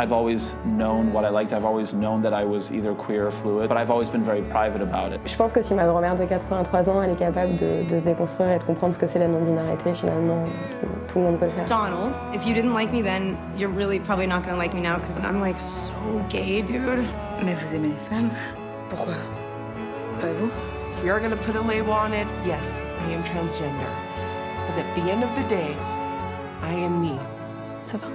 I've always known what I liked. I've always known that I was either queer or fluid, but I've always been very private about it. Je pense que si ma grand-mère de 83 ans, elle est capable de, de se déconstruire et de comprendre ce que c'est la non-binarité, finalement, tout, tout, le monde peut le faire. Donald, if you didn't like me then, you're really probably not gonna like me now because I'm like so gay, dude. Mais vous aimez les femmes Pourquoi Pas vous If we are gonna put a label on it, yes, I am transgender. But at the end of the day, I am me. Ça va.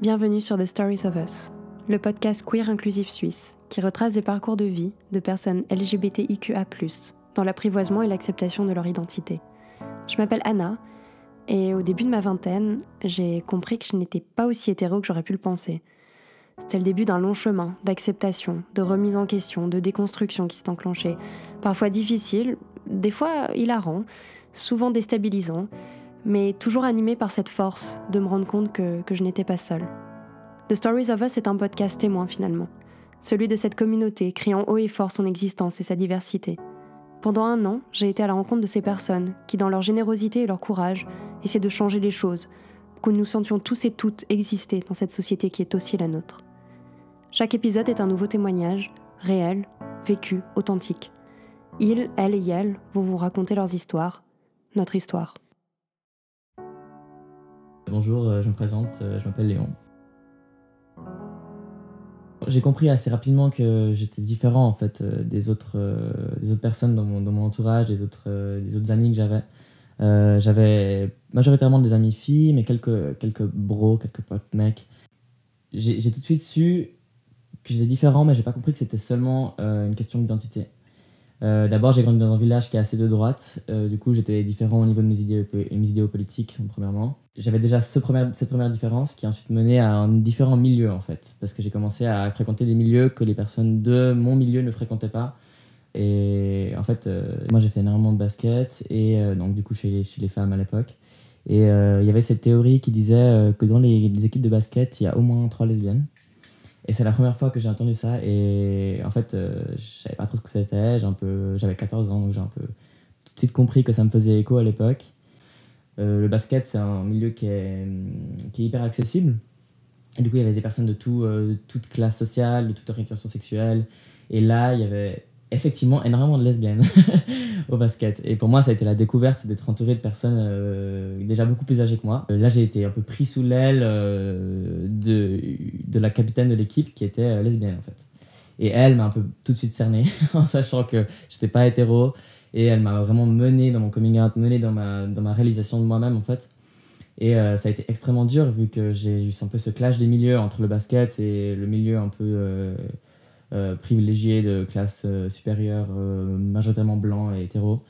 Bienvenue sur The Stories of Us, le podcast queer inclusif suisse qui retrace des parcours de vie de personnes LGBTIQA, dans l'apprivoisement et l'acceptation de leur identité. Je m'appelle Anna et au début de ma vingtaine, j'ai compris que je n'étais pas aussi hétéro que j'aurais pu le penser. C'était le début d'un long chemin d'acceptation, de remise en question, de déconstruction qui s'est enclenché. Parfois difficile, des fois hilarant, souvent déstabilisant, mais toujours animé par cette force de me rendre compte que, que je n'étais pas seule. The Stories of Us est un podcast témoin finalement, celui de cette communauté criant haut et fort son existence et sa diversité. Pendant un an, j'ai été à la rencontre de ces personnes qui, dans leur générosité et leur courage, essaient de changer les choses, pour que nous sentions tous et toutes exister dans cette société qui est aussi la nôtre. Chaque épisode est un nouveau témoignage, réel, vécu, authentique. Ils, elles et elles vont vous raconter leurs histoires, notre histoire. Bonjour, euh, je me présente, euh, je m'appelle Léon. J'ai compris assez rapidement que j'étais différent en fait euh, des autres, des autres personnes dans mon, dans mon entourage, des autres, des autres amis que j'avais. j'avais majoritairement des amis filles, mais quelques, quelques bros, quelques potes mecs. J'ai tout de suite su que j'étais différent, mais j'ai pas compris que c'était seulement une question d'identité. Euh, D'abord, j'ai grandi dans un village qui est assez de droite. Euh, du coup, j'étais différent au niveau de mes idées, mes idéaux politiques, premièrement. J'avais déjà cette première différence qui a ensuite mené à un différent milieu, en fait. Parce que j'ai commencé à fréquenter des milieux que les personnes de mon milieu ne fréquentaient pas. Et en fait, euh, moi, j'ai fait énormément de basket, et donc, du coup, chez, chez les femmes à l'époque. Et il y avait cette théorie qui disait que dans les, les équipes de basket, il y a au moins trois lesbiennes. Et c'est la première fois que j'ai entendu ça. Et en fait, euh, je savais pas trop ce que c'était. J'avais 14 ans, donc j'ai un peu tout de compris que ça me faisait écho à l'époque. Euh, le basket, c'est un milieu qui est, qui est hyper accessible. Et du coup, il y avait des personnes de, tout, euh, de toute classe sociale, de toute orientation sexuelle. Et là, il y avait effectivement énormément de lesbiennes au basket. Et pour moi, ça a été la découverte d'être entouré de personnes euh, déjà beaucoup plus âgées que moi. Euh, là, j'ai été un peu pris sous l'aile euh, de, de la capitaine de l'équipe qui était lesbienne en fait. Et elle m'a un peu tout de suite cerné en sachant que j'étais pas hétéro. Et elle m'a vraiment mené dans mon coming out, mené dans ma, dans ma réalisation de moi-même en fait. Et ça a été extrêmement dur vu que j'ai eu un peu ce clash des milieux entre le basket et le milieu un peu euh, privilégié de classe euh, supérieure, euh, majoritairement blanc et hétéro.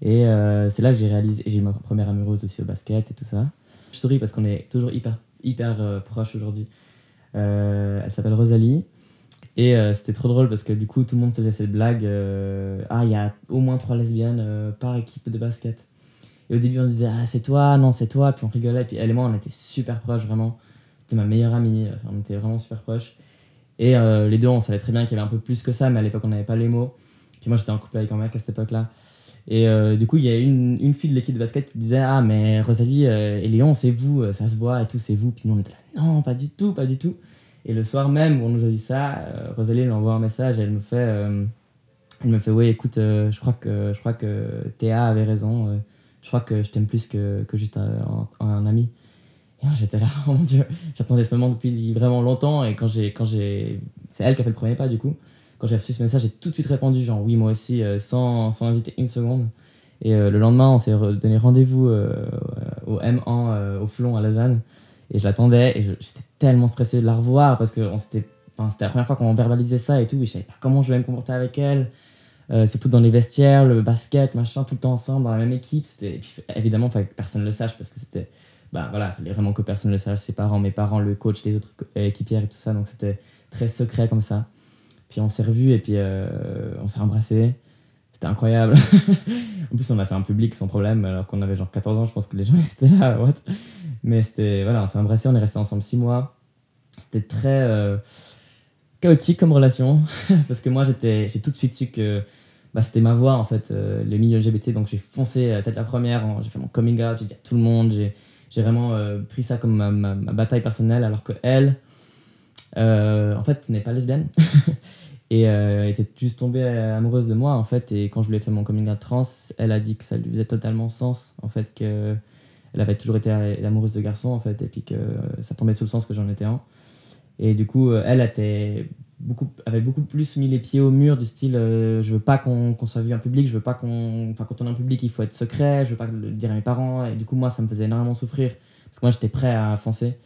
Et c'est là que j'ai réalisé, j'ai eu ma première amoureuse aussi au basket et tout ça. Je souris parce qu'on est toujours hyper, hyper proches aujourd'hui. elle s'appelle Rosalie. Et c'était trop drôle parce que du coup, tout le monde faisait cette blague Ah, il y a au moins trois lesbiennes par équipe de basket. Et au début, on disait Ah, c'est toi, non, c'est toi. Puis on rigolait. Puis elle et moi, on était super proches, vraiment. C'était ma meilleure amie. On était vraiment super proches. Et euh, les deux, on savait très bien qu'il y avait un peu plus que ça, mais à l'époque, on n'avait pas les mots. Puis moi, j'étais en couple avec un mec à cette époque-là. Et euh, du coup, il y a une, une fille de l'équipe de basket qui disait Ah, mais Rosalie euh, et Léon, c'est vous, ça se voit et tout, c'est vous. Puis nous, on était là Non, pas du tout, pas du tout. Et le soir même où on nous a dit ça, Rosalie elle envoie un message et elle me fait Elle me fait Oui, écoute, je, crois que, je crois que Théa avait raison. je crois que je t'aime plus que, que juste un ami. Et j'étais là, oh mon dieu, j'attendais ce moment depuis vraiment longtemps. Et quand j'ai, quand j'ai, c'est elle qui a fait le premier pas du coup. Quand j'ai reçu ce message, j'ai tout de suite répondu, genre oui, moi aussi, euh, sans, sans hésiter une seconde. Et euh, le lendemain, on s'est donné rendez-vous euh, au M1 au Flon à Lausanne. Et je l'attendais et j'étais tellement stressé de la revoir parce que c'était, la première fois qu'on verbalisait ça et tout. Et je savais pas comment je devais me comporter avec elle. surtout dans les vestiaires, le basket, machin, tout le temps ensemble, dans la même équipe. C'était, évidemment, il que personne ne le sache parce que c'était bah voilà, il vraiment que personne ne le sache, ses parents, mes parents, le coach, les autres équipières et tout ça. Donc c'était très secret comme ça. Puis on s'est revus et puis euh, on s'est embrassés. C'était incroyable. en plus, on a fait un public sans problème alors qu'on avait genre 14 ans. Je pense que les gens étaient là. What? Mais c'était, voilà, on s'est embrassés, on est restés ensemble 6 mois. C'était très. Euh, chaotique comme relation, parce que moi j'ai tout de suite su que bah, c'était ma voix en fait, euh, le milieu LGBT, donc j'ai foncé la tête la première, j'ai fait mon coming out, j'ai dit à tout le monde, j'ai vraiment euh, pris ça comme ma, ma, bataille personnelle, alors que elle, euh, en fait, n'est pas lesbienne. et elle était juste tombée amoureuse de moi en fait, et quand je lui ai fait mon coming out trans, elle a dit que ça lui faisait totalement sens en fait, que elle avait toujours été amoureuse de garçons en fait, et puis que ça tombait sous le sens que j'en étais un. Et du coup, elle était beaucoup, avait beaucoup plus mis les pieds au mur du style euh, je veux pas qu'on soit vu en public, je veux pas qu'on. Enfin, quand on est en public, il faut être secret, je veux pas le dire à mes parents. Et du coup, moi, ça me faisait énormément souffrir parce que moi, j'étais prêt à foncer.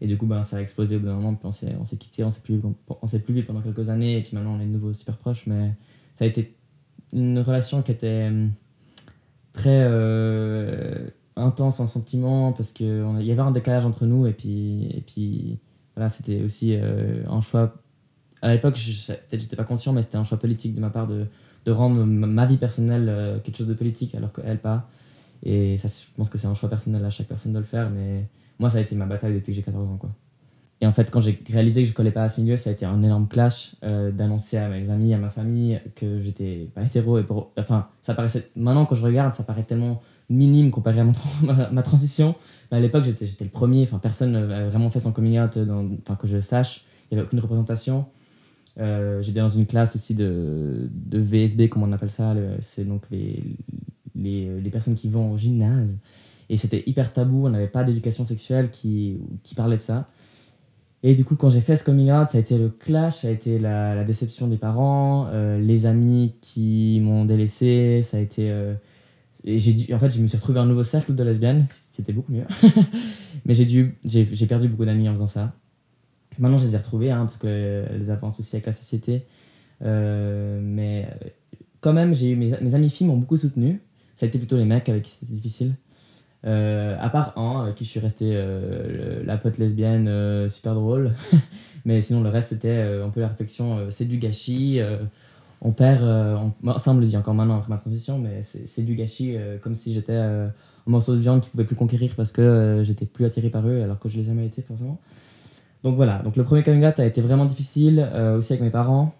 Et du coup, ben, ça a explosé au bout d'un moment, puis on s'est quitté, on s'est plus, s'est plus vu pendant quelques années, et puis maintenant, on est de nouveau super proches. Mais ça a été une relation qui était hum, très euh, intense en sentiment parce qu'il y avait un décalage entre nous, et puis. Et puis voilà, c'était aussi euh, un choix à l'époque, peut-être j'étais pas conscient, mais c'était un choix politique de ma part de, de rendre ma vie personnelle euh, quelque chose de politique, alors qu'elle pas. Et ça, je pense que c'est un choix personnel à chaque personne de le faire, mais moi, ça a été ma bataille depuis que j'ai 14 ans. Quoi. Et en fait, quand j'ai réalisé que je collais pas à ce milieu, ça a été un énorme clash euh, d'annoncer à mes amis, à ma famille que j'étais pas hétéro. Et pour... Enfin, ça paraissait. Maintenant, quand je regarde, ça paraît tellement minime comparé à mon ma, transition. Mais à l'époque, j'étais le premier. Enfin, personne n'avait vraiment fait son coming out, enfin, que je sache. Il n'y avait aucune représentation. Euh, j'étais dans une classe aussi de, de VSB, comme on appelle ça. C'est donc les, les, personnes qui vont au gymnase. Et c'était hyper tabou, on n'avait pas d'éducation sexuelle qui, qui parlait de ça. Et du coup, quand j'ai fait ce coming out, ça a été le clash, ça a été la, déception des parents, euh, les amis qui m'ont délaissé, ça a été. Euh, j'ai dû, en fait, je me suis retrouvé un nouveau cercle de lesbiennes, c'était beaucoup mieux. Mais j'ai dû, j'ai perdu beaucoup d'amis en faisant ça. Maintenant, je les ai retrouvées, hein, parce qu'elles avancent aussi avec la société. Euh, mais euh, quand même, j'ai eu mes, amis filles m'ont beaucoup soutenu. Ça a été plutôt les mecs avec qui c'était difficile. Euh, à part un, avec qui je suis resté la pote lesbienne super drôle. mais sinon, le reste, c'était un peu la réflexion c'est du gâchis. on perd. ça, on me le dit encore maintenant après ma transition, mais c'est du gâchis comme si j'étais un morceau de viande qui pouvait plus conquérir parce que j'étais plus attiré par eux alors que je les ai jamais été forcément. Donc voilà, donc le premier coming out a été vraiment difficile, euh, aussi avec mes parents.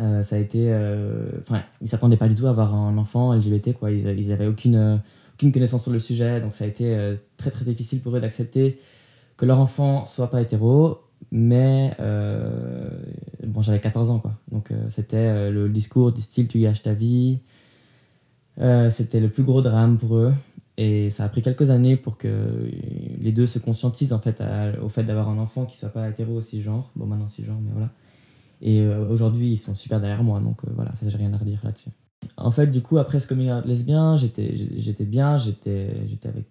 Euh, ça a été. Euh, enfin, ils s'attendaient pas du tout à avoir un enfant LGBT. Ils, ils avaient aucune, aucune connaissance sur le sujet, donc ça a été très très difficile pour eux d'accepter que leur enfant soit pas hétéro. Mais bon, j'avais 14 ans, quoi. Donc c'était le discours du style tu gâches ta vie. c'était le plus gros drame pour eux. Et ça a pris quelques années pour que les deux se conscientisent en fait au fait d'avoir un enfant qui soit pas hétéro aussi genre. Bon, maintenant genre, mais voilà. Et euh, aujourd'hui, ils sont super derrière moi, donc euh, voilà, ça j'ai rien à redire là-dessus. En fait, du coup, après ce coming out lesbien, j'étais bien, j'étais avec,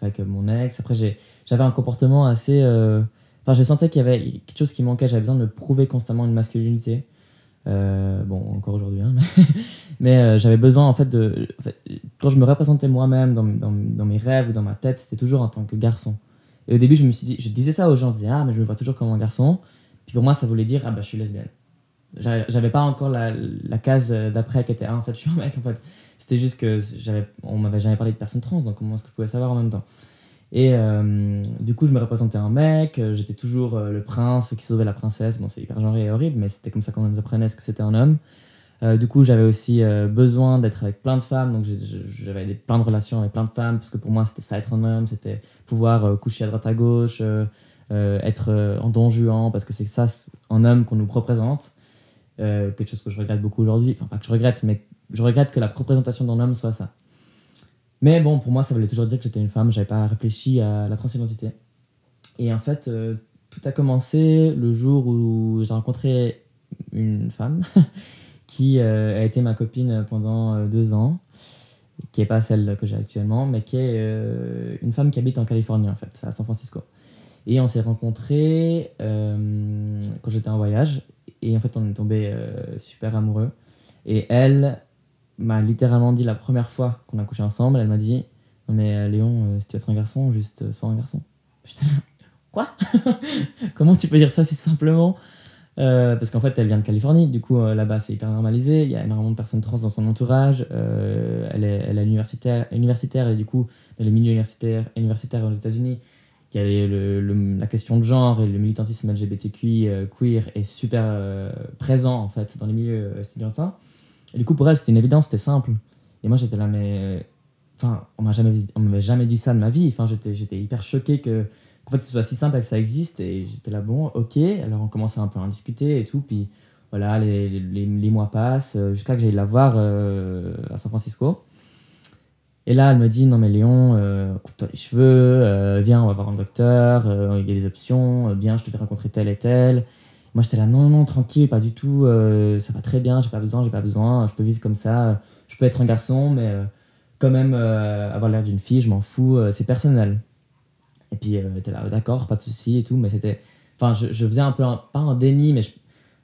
avec mon ex. Après, j'avais un comportement assez. Euh, enfin, je sentais qu'il y avait quelque chose qui manquait, j'avais besoin de me prouver constamment une masculinité. Bon, encore aujourd'hui, hein, mais, mais j'avais besoin en fait de quand je me représentais moi-même dans, dans, mes rêves ou dans ma tête, c'était toujours en tant que garçon. Et au début, je me suis dit, je disais ça aux gens, je disais, ah, mais je me vois toujours comme un garçon. Puis pour moi, ça voulait dire, ah, bah, je suis lesbienne. J'avais pas encore la, case d'après qui était, ah, en fait, je suis un mec, en fait. C'était juste que on m'avait jamais parlé de personne trans, donc comment est-ce que je pouvais savoir en même temps? Et euh, du coup, je me représentais un mec, j'étais toujours euh, le prince qui sauvait la princesse. Bon, c'est hyper genré et horrible, mais c'était comme ça qu'on nous apprenait ce que c'était un homme. Euh, du coup, j'avais aussi euh, besoin d'être avec plein de femmes, donc j'avais plein de relations avec plein de femmes, parce que pour moi, c'était ça être un homme, c'était pouvoir euh, coucher à droite à gauche, être en don juan, parce que c'est ça, un homme qu'on nous représente. quelque chose que je regrette beaucoup aujourd'hui, enfin pas que je regrette, mais je regrette que la représentation d'un homme soit ça. Mais bon, pour moi, ça voulait toujours dire que j'étais une femme, j'avais pas réfléchi à la transidentité. Et en fait, tout a commencé le jour où j'ai rencontré une femme qui euh, a été ma copine pendant euh, deux ans, qui n'est pas celle que j'ai actuellement, mais qui est euh, une femme qui habite en Californie, en fait, à San Francisco. Et on s'est rencontrés quand j'étais en voyage, et en fait, on est tombé super amoureux. Et elle m'a littéralement dit la première fois qu'on a couché ensemble, elle m'a dit Non, mais Léon, si tu veux être un garçon, juste sois un garçon. J'étais quoi? Comment tu peux dire ça si simplement? Euh, parce qu'en fait, elle vient de Californie, du coup, euh, là-bas, c'est hyper normalisé. Il y a énormément de personnes trans dans son entourage. Euh, elle, est, elle est universitaire, universitaire, et du coup, dans les milieux universitaires, universitaires aux États-Unis, il y avait le, la question de genre et le militantisme LGBTQI euh, queer est super euh, présent en fait dans les milieux euh, estudiantins. Du coup, pour elle, c'était une évidence, c'était simple. Et moi, j'étais là, mais. Enfin, on on m'avait jamais dit ça de ma vie. Enfin, j'étais, hyper choqué que, qu'en fait, ce soit si simple et que ça existe. Et j'étais là, bon, ok. Alors, on commençait un peu à en discuter et tout. Puis, voilà, les, les, mois passent euh, jusqu'à que j'aille la voir euh, à San Francisco. Et là, elle me dit, non, mais Léon, euh, coupe-toi les cheveux, viens, on va voir un docteur, il y a des options, viens, je te fais rencontrer tel et tel. Moi, j'étais là, non, non, tranquille, pas du tout, euh, ça va très bien, j'ai pas besoin, j'ai pas besoin, je peux vivre comme ça, je peux être un garçon, mais euh, quand même euh, avoir l'air d'une fille, je m'en fous, c'est personnel. Et puis, t'es là, d'accord, pas de souci et tout, mais c'était. Enfin, je, je faisais un peu, pas un déni, mais. je-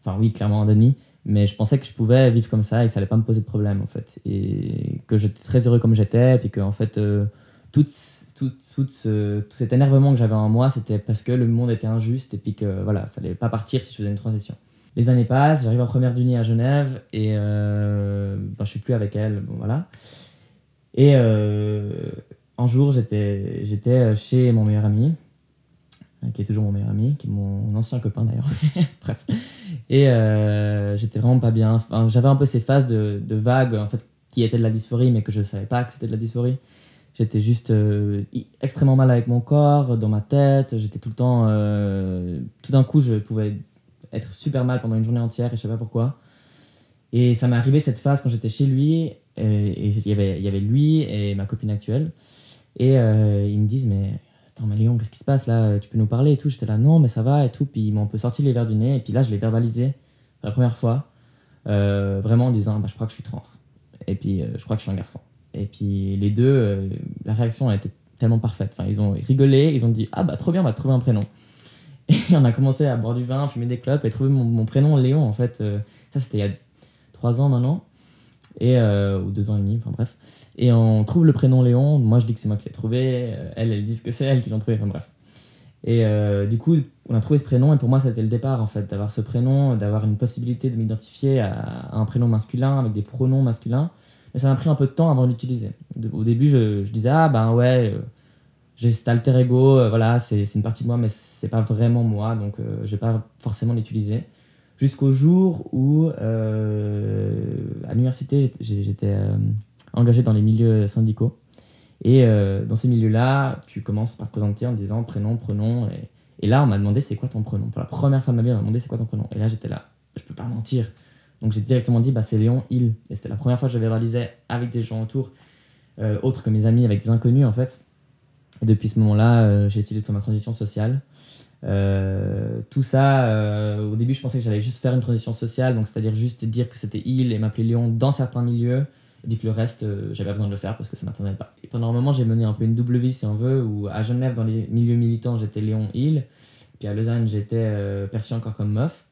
Enfin, oui, clairement un déni, mais je pensais que je pouvais vivre comme ça et que ça allait pas me poser de problème, en fait. Et que j'étais très heureux comme j'étais, puis que, en fait, tout, tout, tout, ce- tout cet énervement que j'avais en moi, c'était parce que le monde était injuste, et puis que, voilà, ça allait pas partir si je faisais une transition. Les années passent, j'arrive en première d'uni à Genève, et euh, ben, je suis plus avec elle, bon voilà. Et euh, un jour, j'étais chez mon meilleur ami, euh, qui est toujours mon meilleur ami, qui est mon ancien copain d'ailleurs. Bref. Et euh, j'étais vraiment pas bien. J'avais un peu ces phases de, de vagues, en fait, qui étaient de la dysphorie, mais que je savais pas que c'était de la dysphorie. J'étais juste euh, extrêmement mal avec mon corps, dans ma tête. J'étais tout le temps. euh, tout d'un coup, je pouvais être super mal pendant une journée entière et je sais pas pourquoi. Et ça m'est arrivé cette phase quand j'étais chez lui. Et il y avait, y avait lui et ma copine actuelle. Et euh, ils me disent Mais attends, mais Léon, qu'est-ce qui se passe là? Tu peux nous parler et tout? J'étais là Non, mais ça va et tout. Puis ils m'ont un peu sorti les verres du nez. Et puis là, je l'ai verbalisé la première fois. vraiment en disant bah, Je crois que je suis trans. Et puis je crois que je suis un garçon. Et puis les deux, euh, la réaction a été tellement parfaite. Enfin, ils ont rigolé, ils ont dit Ah bah trop bien, on va trouver un prénom. Et on a commencé à boire du vin, fumer des clopes et trouver mon, prénom Léon en fait. euh, ça c'était il y a trois ans maintenant. Et, euh, ou deux ans et demi, enfin bref. Et on trouve le prénom Léon. Moi je dis que c'est moi qui l'ai trouvé. Elle, elle dit que c'est elle qui l'a trouvé. Enfin bref. Et du coup, on a trouvé ce prénom et pour moi, c'était le départ en fait, d'avoir ce prénom, d'avoir une possibilité de m'identifier à un prénom masculin avec des pronoms masculins. Mais ça m'a pris un peu de temps avant de l'utiliser. Au début, je, disais, ah ben ouais, euh, j'ai cet alter ego, euh, voilà, c'est une partie de moi, mais c'est pas vraiment moi, donc euh, je vais pas forcément l'utiliser. Jusqu'au jour où, à l'université, j'étais- engagé dans les milieux syndicaux. Et dans ces milieux-là, tu commences par te présenter en disant prénom, pronom. Et, et là, on m'a demandé c'est quoi ton prénom. Pour la première fois de ma vie, on m'a demandé c'est quoi ton prénom. Et là, j'étais là, je peux pas mentir. Donc j'ai directement dit bah, c'est Léon, il. Et c'était la première fois que je verbalisais avec des gens autour, euh, autres que mes amis, avec des inconnus en fait. Et depuis ce moment-là, euh, j'ai décidé de faire ma transition sociale. Euh, tout ça, au début, je pensais que j'allais juste faire une transition sociale, donc c'est-à-dire juste dire que c'était il et m'appeler Léon dans certains milieux, et puis que le reste, j'avais besoin de le faire parce que ça m'attendait pas. Et pendant un moment, j'ai mené un peu une double vie, si on veut, où à Genève, dans les milieux militants, j'étais Léon il, puis à Lausanne, j'étais perçu encore comme meuf.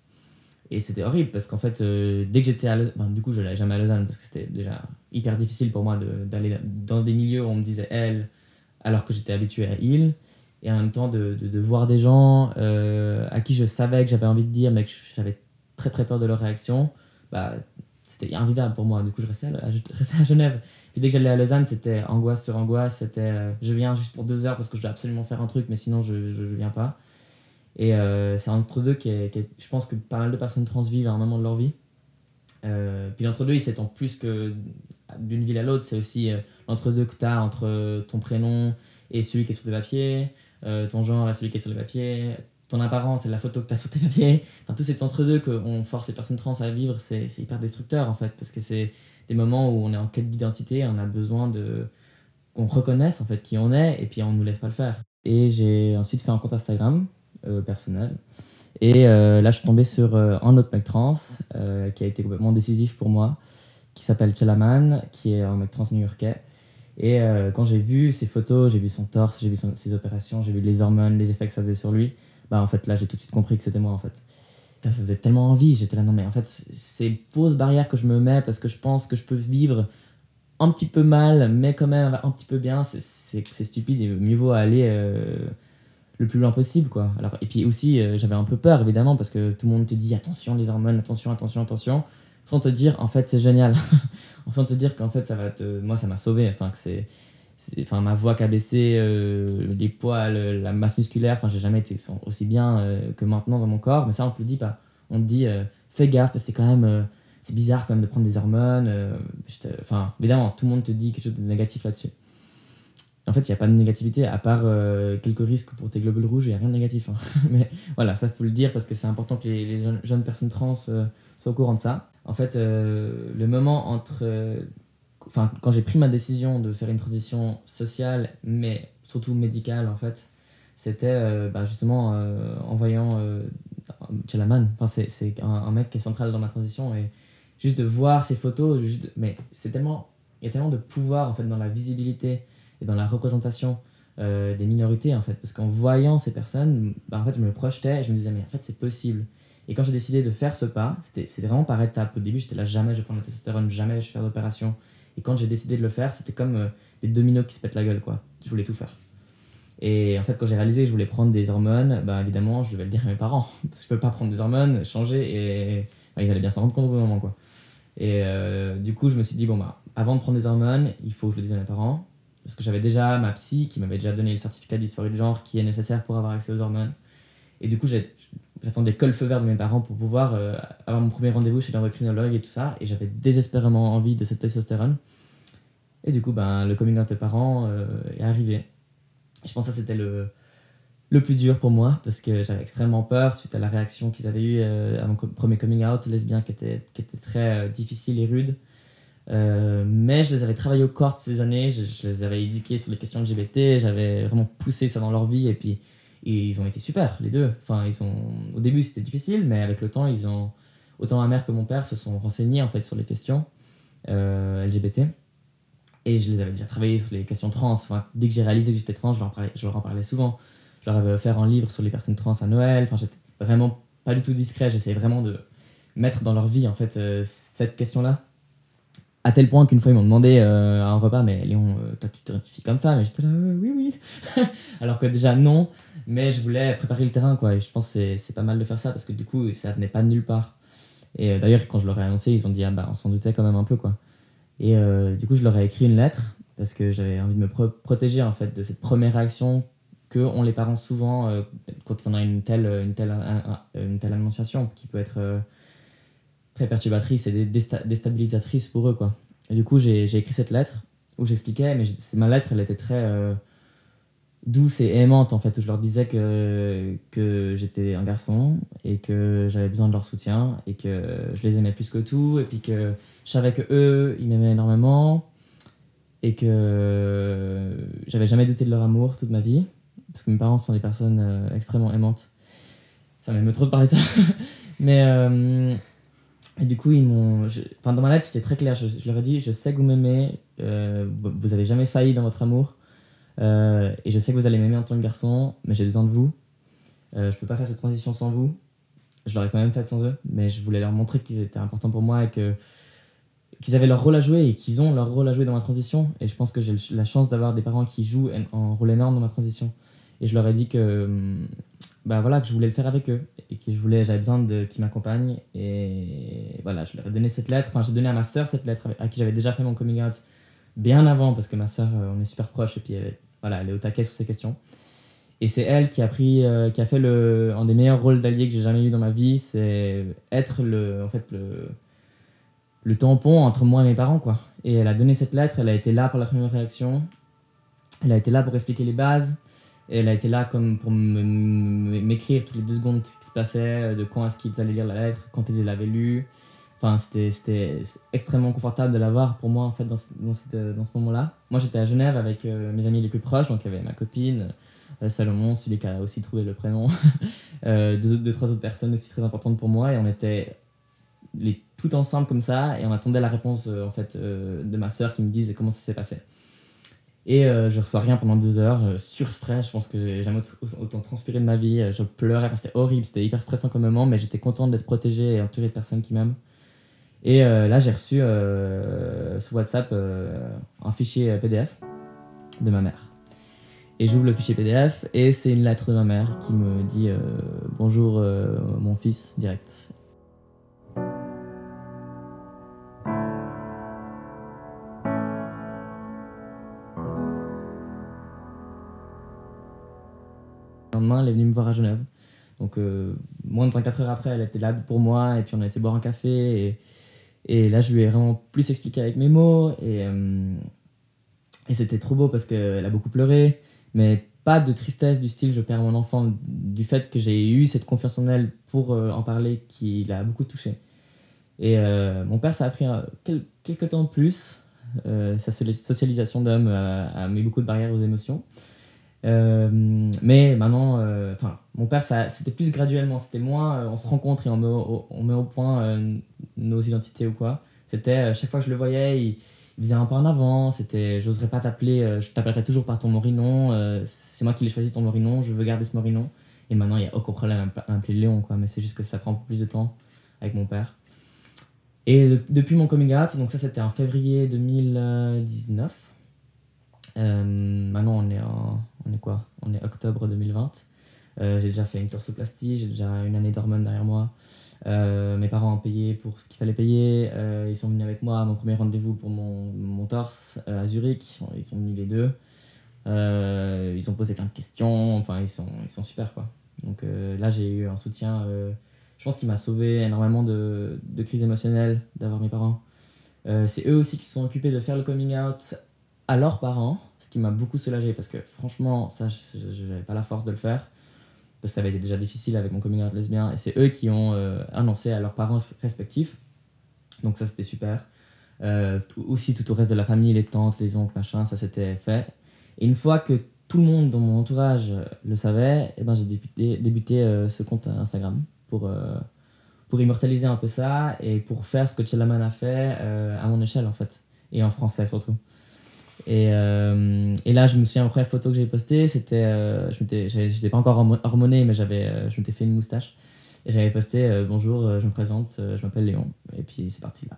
Et c'était horrible parce qu'en fait, euh, dès que j'étais à Lausanne, du coup, je n'allais jamais à Lausanne parce que c'était déjà hyper difficile pour moi d'aller dans des milieux où on me disait elle, alors que j'étais habitué à il. Et en même temps, de, de, voir des gens euh, à qui je savais que j'avais envie de dire, mais que j'avais très très peur de leur réaction, bah, c'était invivable pour moi. Du coup, je restais à, je restais à Genève. Puis dès que j'allais à Lausanne, c'était angoisse sur angoisse. C'était euh, je viens juste pour deux heures parce que je dois absolument faire un truc, mais sinon je, je viens pas. Et euh, c'est entre-deux qui est, Je pense que pas mal de personnes trans vivent à un moment de leur vie. Euh, puis l'entre-deux, il s'étend plus que d'une ville à l'autre. C'est aussi euh, l'entre-deux que tu as entre ton prénom et celui qui est sur tes papiers, ton genre et celui qui est sur les papiers, ton apparence et la photo que tu as sur tes papiers. Enfin, tout cet entre-deux qu'on force les personnes trans à vivre, c'est hyper destructeur en fait, parce que c'est des moments où on est en quête d'identité, on a besoin de qu'on reconnaisse en fait qui on est, et puis on nous laisse pas le faire. Et j'ai ensuite fait un compte Instagram personnel. Et euh, là, je suis tombé sur euh, un autre mec trans euh, qui a été complètement décisif pour moi, qui s'appelle Chelaman, qui est un mec trans new-yorkais. Et euh, quand j'ai vu ses photos, j'ai vu son torse, j'ai vu ses opérations, j'ai vu les hormones, les effets que ça faisait sur lui, bah en fait là, j'ai tout de suite compris que c'était moi en fait. Ça, faisait tellement envie, j'étais là, non mais en fait, c'est une fausse barrière que je me mets parce que je pense que je peux vivre un petit peu mal, mais quand même un petit peu bien, c'est- stupide et mieux vaut aller euh, le plus loin possible quoi. Alors, et puis aussi, euh, j'avais un peu peur évidemment parce que tout le monde te dit attention les hormones, attention, attention, attention, sans te dire en fait c'est génial, sans te dire qu'en fait ça va te. Moi ça m'a sauvé, enfin que c'est. enfin ma voix qui a baissé, euh, les poids, la masse musculaire. Enfin, j'ai jamais été aussi bien euh, que maintenant dans mon corps. Mais ça, on te le dit pas. On te dit, fais gaffe parce que c'est quand même, c'est bizarre quand même de prendre des hormones. Enfin, évidemment, tout le monde te dit quelque chose de négatif là-dessus. En fait, il n'y a pas de négativité à part quelques risques pour tes globules rouges. Il n'y a rien de négatif. Hein. Mais voilà, ça faut le dire parce que c'est important que les, jeunes, personnes trans soient au courant de ça. En fait, le moment entre enfin, quand j'ai pris ma décision de faire une transition sociale, mais surtout médicale, en fait, c'était euh, bah, justement euh, en voyant euh, Chalaman. Enfin, c'est un, mec qui est central dans ma transition et juste de voir ces photos, juste, mais c'est tellement, il y a tellement de pouvoir en fait dans la visibilité et dans la représentation des minorités en fait, parce qu'en voyant ces personnes, bah, en fait, je me projetais et je me disais mais en fait c'est possible. Et quand j'ai décidé de faire ce pas, c'était vraiment par étapes. Au début, j'étais là jamais je vais prendre la testostérone, jamais je vais faire d'opération. Et quand j'ai décidé de le faire, c'était comme euh, des dominos qui se pètent la gueule, quoi. Je voulais tout faire. Et en fait, quand j'ai réalisé que je voulais prendre des hormones, bah, évidemment, je devais le dire à mes parents. Parce que je peux pas prendre des hormones, changer, et ils allaient bien s'en rendre compte au bout moment, quoi. Et euh, du coup, je me suis dit, bon, bah, avant de prendre des hormones, il faut que je le dise à mes parents. Parce que j'avais déjà ma psy qui m'avait déjà donné le certificat d'histoire de genre qui est nécessaire pour avoir accès aux hormones. Et du coup, j'attendais que le feu vert de mes parents pour pouvoir euh, avoir mon premier rendez-vous chez l'endocrinologue et tout ça. Et j'avais désespérément envie de cette testostérone. Et du coup, ben, le coming out des parents euh, est arrivé. Je pense que c'était le, le plus dur pour moi parce que j'avais extrêmement peur suite à la réaction qu'ils avaient eue euh, à mon premier coming out lesbien qui était, qui était très difficile et rude. Mais je les avais travaillé au corps ces années, je, les avais éduqués sur les questions LGBT, j'avais vraiment poussé ça dans leur vie et puis ils ont été super, les deux. Enfin, ils ont... Au début, c'était difficile, mais avec le temps, ils ont... autant ma mère que mon père se sont renseignés en fait, sur les questions euh, LGBT. Et je les avais déjà travaillé sur les questions trans. dès que j'ai réalisé que j'étais trans, je leur, parlais, je leur en parlais souvent. Je leur avais offert un livre sur les personnes trans à Noël. Enfin, j'étais vraiment pas du tout discret. J'essayais vraiment de mettre dans leur vie en fait euh, cette question-là. À tel point qu'une fois, ils m'ont demandé euh, à un repas, mais Léon, toi, tu t'identifies comme femme Et j'étais là, oui, oui. Alors que déjà, non. Mais je voulais préparer le terrain, quoi. Et je pense que c'est pas mal de faire ça parce que du coup, ça venait pas de nulle part. Et euh, d'ailleurs, quand je leur ai annoncé, ils ont dit, ah bah, on s'en doutait quand même un peu, quoi. Et euh, du coup, je leur ai écrit une lettre parce que j'avais envie de me protéger, en fait, de cette première réaction que ont les parents souvent euh, quand on a une telle, une, telle, une telle annonciation qui peut être très perturbatrice et déstabilisatrice pour eux, quoi. Et du coup, j'ai écrit cette lettre où j'expliquais, mais ma lettre, elle était très douce et aimante en fait où je leur disais que, que j'étais un garçon et que j'avais besoin de leur soutien et que je les aimais plus que tout et puis que je savais que eux ils m'aimaient énormément et que j'avais jamais douté de leur amour toute ma vie parce que mes parents sont des personnes euh, extrêmement aimantes ça m'aime trop de parler de ça mais euh, et du coup ils m'ont enfin dans ma lettre c'était très clair je, leur ai dit je sais que vous m'aimez euh, vous avez jamais failli dans votre amour euh, et je sais que vous allez m'aimer en tant que garçon, mais j'ai besoin de vous. Euh, je peux pas faire cette transition sans vous. Je l'aurais quand même faite sans eux, mais je voulais leur montrer qu'ils étaient importants pour moi et que qu'ils avaient leur rôle à jouer et qu'ils ont leur rôle à jouer dans ma transition. Et je pense que j'ai la chance d'avoir des parents qui jouent un rôle énorme dans ma transition. Et je leur ai dit que, bah voilà, que je voulais le faire avec eux et que je voulais, j'avais besoin de qu'ils m'accompagnent. Et voilà, je leur ai donné cette lettre. Enfin, j'ai donné à ma sœur cette lettre à qui j'avais déjà fait mon coming out bien avant parce que ma sœur, euh, on est super proches et puis elle, voilà, elle est au taquet sur ces questions. Et c'est elle qui a pris, euh, qui a fait le, un des meilleurs rôles d'allié que j'ai jamais eu dans ma vie, c'est être le, en fait, le, le tampon entre moi et mes parents, quoi. Et elle a donné cette lettre, elle a été là pour la première réaction, elle a été là pour expliquer les bases, et elle a été là comme pour m'écrire toutes les deux secondes ce qui se passait, de quand est-ce qu'ils allaient lire la lettre, quand ils l'avaient lue. Enfin, c'était extrêmement confortable de l'avoir pour moi en fait dans, dans, dans ce moment-là. Moi j'étais à Genève avec euh, mes amis les plus proches, donc il y avait ma copine, euh, Salomon, celui qui a aussi trouvé le prénom, euh, deux, trois autres personnes aussi très importantes pour moi et on était les, tout ensemble comme ça et on attendait la réponse en fait de ma soeur qui me disait comment ça s'est passé. Et je reçois rien pendant deux heures, sur stress, je pense que j'ai jamais autant transpiré de ma vie, je pleurais, c'était horrible, c'était hyper stressant comme moment, mais j'étais content d'être protégé et entouré de personnes qui m'aiment. Et euh, là, j'ai reçu euh, sur WhatsApp euh, un fichier PDF de ma mère. Et j'ouvre le fichier PDF et c'est une lettre de ma mère qui me dit Bonjour mon fils, direct. Donc, euh, moins de 24 heures après, elle était là pour moi, et puis on a été boire un café. Et, là, je lui ai vraiment plus expliqué avec mes mots. Et, euh, et c'était trop beau parce qu'elle a beaucoup pleuré, mais pas de tristesse du style je perds mon enfant, du fait que j'ai eu cette confiance en elle pour euh, en parler qui l'a beaucoup touché. Et mon père, ça a pris quelques temps de plus. sa socialisation d'homme a, mis beaucoup de barrières aux émotions. Euh, mais maintenant, euh, enfin, mon père, c'était plus graduellement. C'était moins, euh, on se rencontre et on met au, on met au point nos identités ou quoi. C'était chaque fois que je le voyais, il, faisait un pas en avant. C'était, j'oserais pas t'appeler, je t'appellerai toujours par ton morinon. c'est moi qui l'ai choisi ton morinon, je veux garder ce morinon. Et maintenant, il y a aucun problème à m'appeler Léon, quoi. Mais c'est juste que ça prend plus de temps avec mon père. Et depuis mon coming out, donc ça c'était en février 2019. Euh, maintenant, on est, en, on est quoi? On est octobre 2020. Euh, j'ai déjà fait une torsoplastie, j'ai déjà une année d'hormones derrière moi. Euh, mes parents ont payé pour ce qu'il fallait payer. ils sont venus avec moi à mon premier rendez-vous pour mon, mon torse à Zurich. Ils sont venus les deux. ils ont posé plein de questions. Enfin, ils sont, ils sont super quoi. Donc là, j'ai eu un soutien. je pense qu'il m'a sauvé énormément de, de crises émotionnelles d'avoir mes parents. c'est eux aussi qui sont occupés de faire le coming out à leurs parents, ce qui m'a beaucoup soulagé parce que franchement, ça, je n'avais pas la force de le faire parce que ça avait été déjà difficile avec mon coming lesbien et c'est eux qui ont euh, annoncé à leurs parents respectifs. Donc ça, c'était super. Euh, aussi, tout au reste de la famille, les tantes, les oncles, machin, ça s'était fait. Et une fois que tout le monde dans mon entourage le savait, eh ben, j'ai débuté, euh, ce compte Instagram pour, pour immortaliser un peu ça et pour faire ce que Chellaman a fait à mon échelle en fait, et en français surtout. Et, euh, et, là, je me souviens, la première photo que j'ai postée, c'était. Euh, je n'étais pas encore hormoné, mais euh, je m'étais fait une moustache. Et j'avais posté Bonjour, je me présente, je m'appelle Léon. Et puis c'est parti là.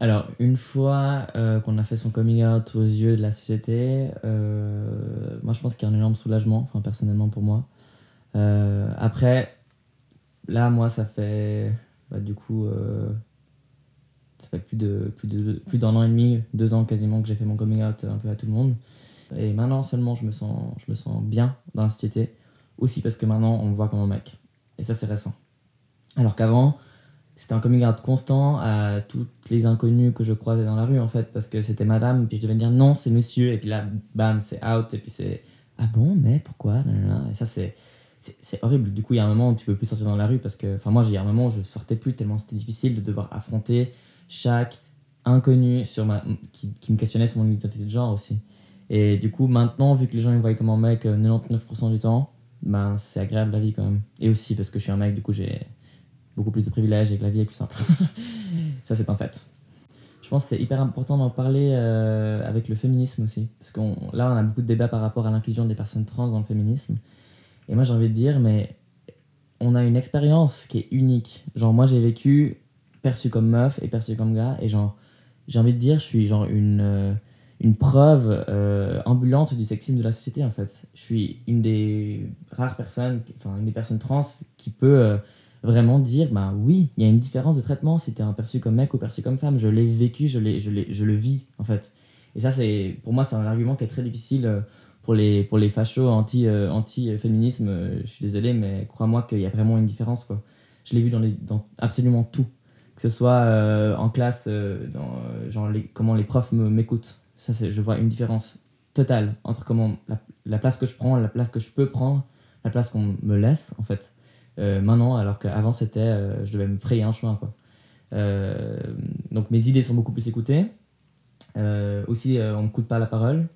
Alors, une fois qu'on a fait son coming out aux yeux de la société, moi je pense qu'il y a un énorme soulagement, enfin personnellement pour moi. après, là, moi, ça fait bah, du coup ça fait plus de plus de plus d'un an et demi, deux ans quasiment que j'ai fait mon coming out un peu à tout le monde. Et maintenant seulement je me sens je me sens bien dans la société, aussi parce que maintenant on me voit comme un mec. Et ça c'est récent. Alors qu'avant c'était un coming out constant à toutes les inconnus que je croisais dans la rue en fait parce que c'était madame puis je devais dire non c'est monsieur et puis là bam c'est out et puis c'est ah bon mais pourquoi et ça c'est c'est horrible. Du coup, il y a un moment où tu peux plus sortir dans la rue parce que, enfin, moi, il y a un moment où je sortais plus tellement c'était difficile de devoir affronter chaque inconnu sur ma, qui, qui, me questionnait sur mon identité de genre aussi. Et du coup, maintenant, vu que les gens me voient comme un mec 99% euh, du temps, ben, c'est agréable la vie quand même. Et aussi parce que je suis un mec, du coup, j'ai beaucoup plus de privilèges et que la vie est plus simple. Ça, c'est un fait. Je pense que c'est hyper important d'en parler euh, avec le féminisme aussi. Parce que là, on a beaucoup de débats par rapport à l'inclusion des personnes trans dans le féminisme. Et moi, j'ai envie de dire, mais on a une expérience qui est unique. Genre, moi, j'ai vécu perçu comme meuf et perçu comme gars. Et genre, j'ai envie de dire, je suis genre une, euh, une preuve euh, ambulante du sexisme de la société en fait. Je suis une des rares personnes, enfin une des personnes trans qui peut euh, vraiment dire, bah oui, il y a une différence de traitement si t'es un perçu comme mec ou perçu comme femme. Je l'ai vécu, je, l'ai, je, l'ai, je le vis en fait. Et ça, c'est, pour moi, c'est un argument qui est très difficile pour les, pour les fachos anti, anti féminisme. je suis désolé, mais crois-moi qu'il y a vraiment une différence quoi. Je l'ai vu dans, les, dans absolument tout que ce soit euh, en classe, euh, dans, euh, genre comment les profs m'écoutent. Ça, je vois une différence totale entre comment la, place que je prends, la place que je peux prendre, la place qu'on me laisse, en fait. maintenant, alors qu'avant, c'était, je devais me frayer un chemin, quoi. donc mes idées sont beaucoup plus écoutées. aussi, on ne coûte pas la parole.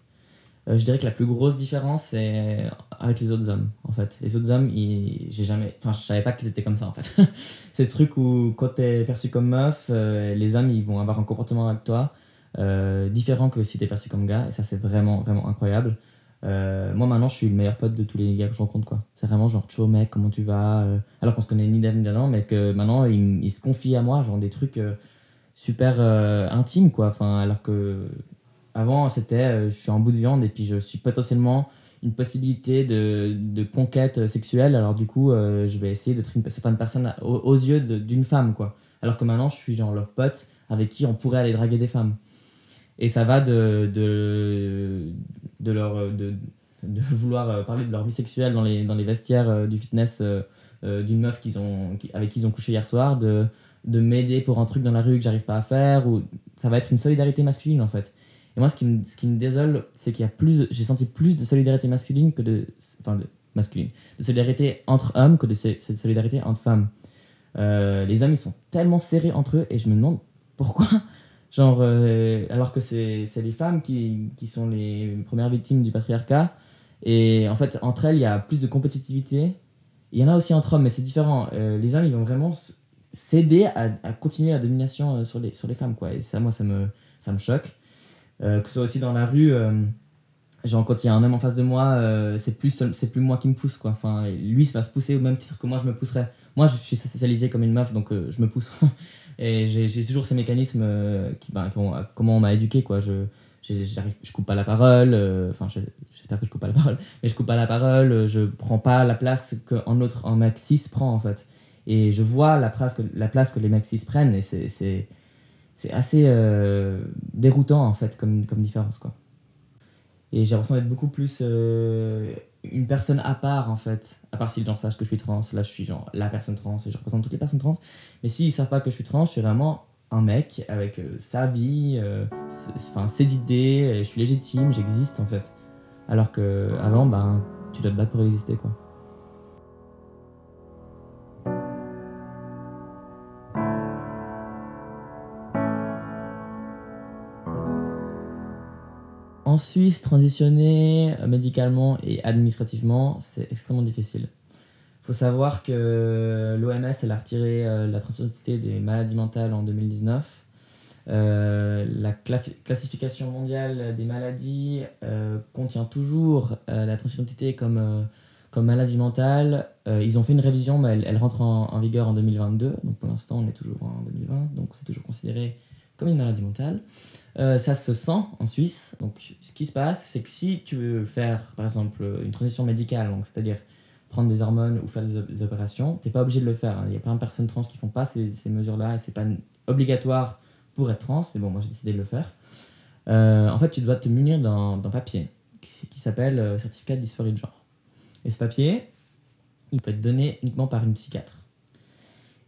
Euh, je dirais que la plus grosse différence, c'est avec les autres hommes, en fait. Les autres hommes, j'ai jamais... Enfin, je savais pas qu'ils étaient comme ça, en fait. c'est ce truc où, quand t'es perçu comme meuf, euh, les hommes, ils vont avoir un comportement avec toi euh, différent que si t'es perçu comme gars. Et ça, c'est vraiment, vraiment incroyable. moi, maintenant, je suis le meilleur pote de tous les gars que je rencontre, quoi. C'est vraiment genre, ciao mec, comment tu vas Alors qu'on se connaît ni d'avant ni d'avant, mais que maintenant, ils, se confient à moi, genre des trucs super intimes, quoi. Enfin, alors que avant, c'était euh, je suis en bout de viande et puis je suis potentiellement une possibilité de, de conquête sexuelle. Alors du coup, euh, je vais essayer d'être une certaine personne aux, yeux d'une femme, quoi. Alors que maintenant, je suis genre leur pote avec qui on pourrait aller draguer des femmes. Et ça va de, de, de leur... De, de vouloir parler de leur vie sexuelle dans les, dans les vestiaires du fitness d'une meuf qu'ils ont, avec qui ils ont couché hier soir, de, de m'aider pour un truc dans la rue que j'arrive pas à faire, ou ça va être une solidarité masculine en fait. Et moi, ce qui me, ce qui me désole, c'est qu'il y a plus, j'ai senti plus de solidarité masculine que de, enfin masculine, de solidarité entre hommes que de cette solidarité entre femmes. Euh, les hommes, ils sont tellement serrés entre eux et je me demande pourquoi. Genre, euh, alors que c'est les femmes qui, qui, sont les premières victimes du patriarcat. Et en fait, entre elles, il y a plus de compétitivité. Il y en a aussi entre hommes, mais c'est différent. Euh, les hommes, ils vont vraiment s'aider à, à, continuer la domination sur les, sur les femmes. Quoi. Et ça, moi, ça me, ça me choque. Que ce soit aussi dans la rue genre quand il y a un homme en face de moi euh, c'est plus c'est plus moi qui me pousse quoi. Enfin lui ça va se pousser au même titre que moi je me pousserais. Moi je suis socialisé comme une meuf donc euh, je me pousse. Et j'ai toujours ces mécanismes euh, qui, ben, comment on m'a éduqué quoi. Je je coupe pas la parole enfin j'espère que je coupe pas la parole mais je coupe pas la parole je prends pas la place qu'un autre un mec cis prend en fait. Et je vois la place que la place que les cis prennent et c'est c'est assez déroutant en fait comme comme différence quoi et j'ai l'impression d'être beaucoup plus euh, une personne à part, en fait. À part si les gens sachent que je suis trans. Là, je suis genre la personne trans et je représente toutes les personnes trans. Mais s'ils savent pas que je suis trans, je suis vraiment un mec avec euh, sa vie, euh, enfin ses idées. je suis légitime, j'existe, en fait. Alors que avant, ben, tu dois te battre pour exister, quoi. En Suisse, transitionner médicalement et administrativement, c'est extrêmement difficile. Il faut savoir que l'OMS elle a retiré euh, la transidentité des maladies mentales en 2019. Euh, la classification mondiale des maladies euh, contient toujours la transidentité comme, comme maladie mentale. ils ont fait une révision, mais elle, rentre en, en, vigueur en 2022. Donc pour l'instant, on est toujours en 2020, donc c'est toujours considéré comme une maladie mentale. Euh, ça se sent en Suisse. Donc, ce qui se passe, c'est que si tu veux faire, par exemple, une transition médicale, c'est-à-dire prendre des hormones ou faire des, opérations, tu n'es pas obligé de le faire. Hein. Il y a plein de personnes trans qui font pas ces, mesures-là et c'est pas obligatoire pour être trans, mais bon, moi j'ai décidé de le faire. Euh, en fait, tu dois te munir d'un papier qui, s'appelle euh, certificat de de genre. Et ce papier, il peut être donné uniquement par une psychiatre.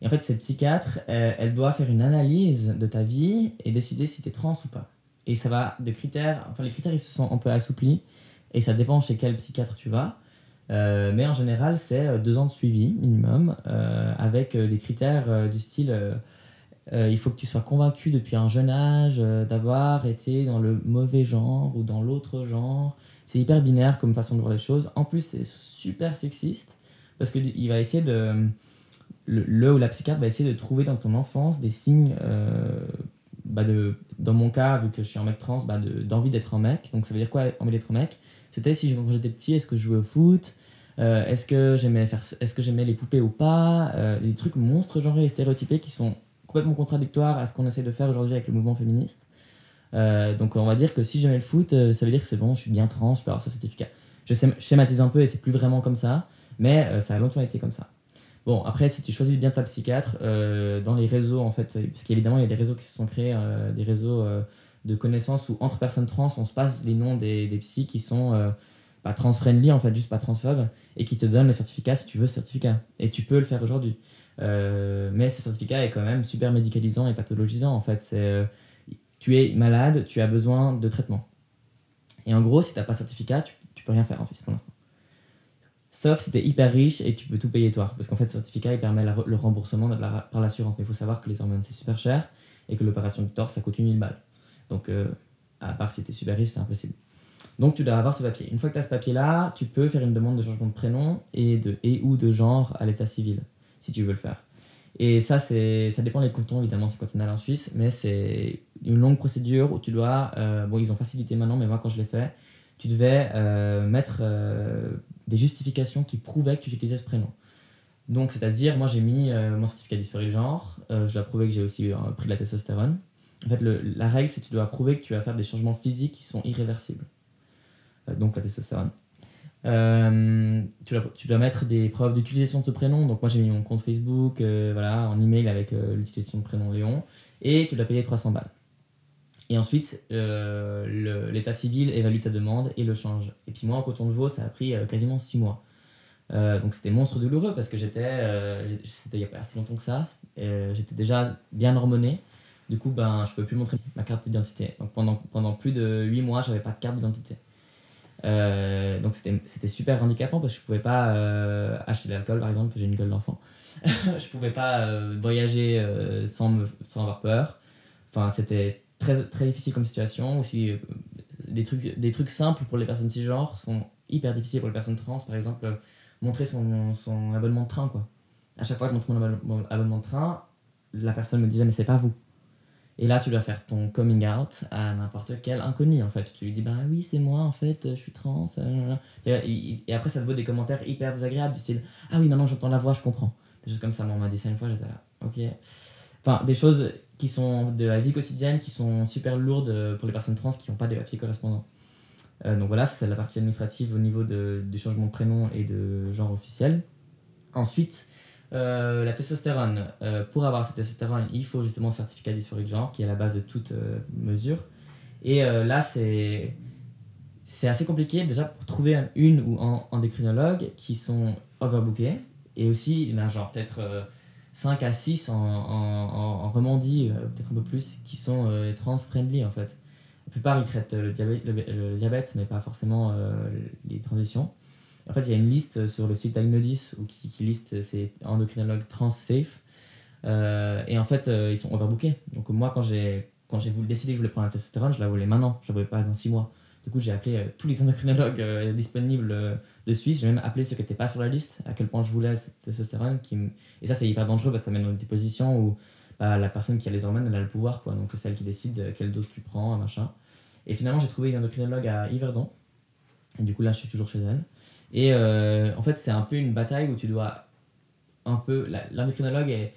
Et en fait, cette psychiatre, euh, elle doit faire une analyse de ta vie et décider si tu es trans ou pas. Et ça va de critères, enfin les critères ils se sont un peu assouplis et ça dépend chez quel psychiatre tu vas. Euh, mais en général, c'est euh, deux ans de suivi minimum avec des critères du style il faut que tu sois convaincu depuis un jeune âge d'avoir été dans le mauvais genre ou dans l'autre genre. C'est hyper binaire comme façon de voir les choses. En plus, c'est super sexiste parce qu'il va essayer de le, ou la psychiatre va essayer de trouver dans ton enfance des signes, euh, bah de, dans mon cas, vu que je suis un mec trans, bah d'envie d'être un mec. Donc ça veut dire quoi, envie d'être un mec? C'était si quand j'étais petit, est-ce que je jouais au foot? Euh, Est-ce que j'aimais faire, est-ce que j'aimais les poupées ou pas? Euh, Des trucs monstres genrés et stéréotypés qui sont complètement contradictoires à ce qu'on essaie de faire aujourd'hui avec le mouvement féministe. donc on va dire que si j'aimais le foot, ça veut dire que c'est bon, je suis bien trans, je peux avoir ce certificat. Je schématise un peu et c'est plus vraiment comme ça, mais ça a longtemps été comme ça. Bon, après, si tu choisis bien ta psychiatre, euh, dans les réseaux, en fait, parce qu'évidemment, il y a des réseaux qui se sont créés, euh, des réseaux euh, de connaissances où entre personnes trans, on se passe les noms des, des psys qui sont pas trans-friendly, en fait, juste pas transphobes, et qui te donnent le certificat si tu veux ce certificat. Et tu peux le faire aujourd'hui. mais ce certificat est quand même super médicalisant et pathologisant, en fait. Tu es malade, tu as besoin de traitement. Et en gros, si tu n'as pas de certificat, tu, tu peux rien faire en Suisse pour l'instant. Sauf si tu es hyper riche et tu peux tout payer toi. Parce qu'en fait, ce certificat, il permet le remboursement par l'assurance. Mais il faut savoir que les hormones, c'est super cher et que l'opération du torse, ça coûte 1000 balles. Donc, euh, à part si tu es super riche, c'est impossible. Donc, tu dois avoir ce papier. Une fois que tu as ce papier-là, tu peux faire une demande de changement de prénom et, de, et ou de genre à l'état civil, si tu veux le faire. Et ça, ça dépend des cantons, évidemment, c'est continental en Suisse, mais c'est une longue procédure où tu dois. Euh, bon, ils ont facilité maintenant, mais moi, quand je l'ai fait, tu devais euh, mettre des justifications qui prouvaient que tu utilisais ce prénom. Donc, c'est-à-dire, moi j'ai mis euh, mon certificat dysphorie de genre, je dois prouver que j'ai aussi pris de la testostérone. En fait, la règle, c'est que tu dois prouver que tu vas faire des changements physiques qui sont irréversibles. donc, la testostérone. tu, dois, tu, mettre des preuves d'utilisation de ce prénom. Donc, moi j'ai mis mon compte Facebook, voilà, en email avec l'utilisation de prénom Léon, et tu dois payer 300 balles. Et ensuite, l'état civil évalue ta demande et le change. Et puis moi, en coton de veau, ça a pris quasiment six mois. donc c'était monstre douloureux parce que j'étais, c'était il n'y a pas assez longtemps que ça, j'étais déjà bien hormoné. Du coup, ben, je ne peux plus montrer ma carte d'identité. Donc pendant, pendant plus de 8 mois, j'avais pas de carte d'identité. Euh, donc c'était super handicapant parce que je pouvais pas euh, acheter de l'alcool par exemple, j'ai une gueule d'enfant. je pouvais pas euh, voyager sans, me, sans avoir peur. Enfin, c'était très, très difficile comme situation. Aussi, des, trucs, des trucs simples pour les personnes cisgenres sont hyper difficiles pour les personnes trans. Par exemple, montrer son, son abonnement de train. Quoi. À chaque fois que je montrais mon abonnement de train, la personne me disait Mais c'est pas vous. Et là, tu dois faire ton coming out à n'importe quel inconnu, en fait. Tu lui dis, bah oui, c'est moi, en fait, je suis trans. Euh, et, après, ça te vaut des commentaires hyper désagréables, du style, ah oui, maintenant j'entends la voix, je comprends. Des choses comme ça, on m'a dit ça une fois, j'étais là, ok. Enfin, des choses qui sont de la vie quotidienne, qui sont super lourdes pour les personnes trans qui n'ont pas des papiers correspondants. Euh, donc voilà, c'est la partie administrative au niveau de, du changement de prénom et de genre officiel. Ensuite, euh, la testostérone, euh, pour avoir cette testostérone, il faut justement un certificat dysphorie de genre qui est à la base de toute euh, mesure. Et là, c'est c'est assez compliqué déjà pour trouver une ou un endocrinologue qui sont overbookés et aussi il y en a genre peut-être 5 à 6 en, en, en Romandie, peut-être un peu plus, qui sont trans-friendly en fait. La plupart ils traitent le diabète, le diabète mais pas forcément les transitions. En fait, il y a une liste sur le site Agnodis qui, qui liste ces endocrinologues trans safe. Euh, et en fait, euh, ils sont overbookés. Donc moi, quand j'ai quand que je voulais prendre la testostérone, je la voulais maintenant. Je la voulais pas dans 6 mois. Du coup, j'ai appelé euh, tous les endocrinologues disponibles de Suisse. J'ai même appelé ceux qui n'étaient pas sur la liste, à quel point je voulais cette testostérone. Et ça, c'est hyper dangereux parce que ça mène dans des positions où bah, la personne qui a les hormones, elle a le pouvoir. Quoi. Donc c'est elle qui décide quelle dose tu prends, machin. Et finalement, j'ai trouvé une endocrinologue à Yverdon. Et du coup, là, je suis toujours chez elle. Et euh, en fait, c'est un peu une bataille où tu dois un peu. L'endocrinologue est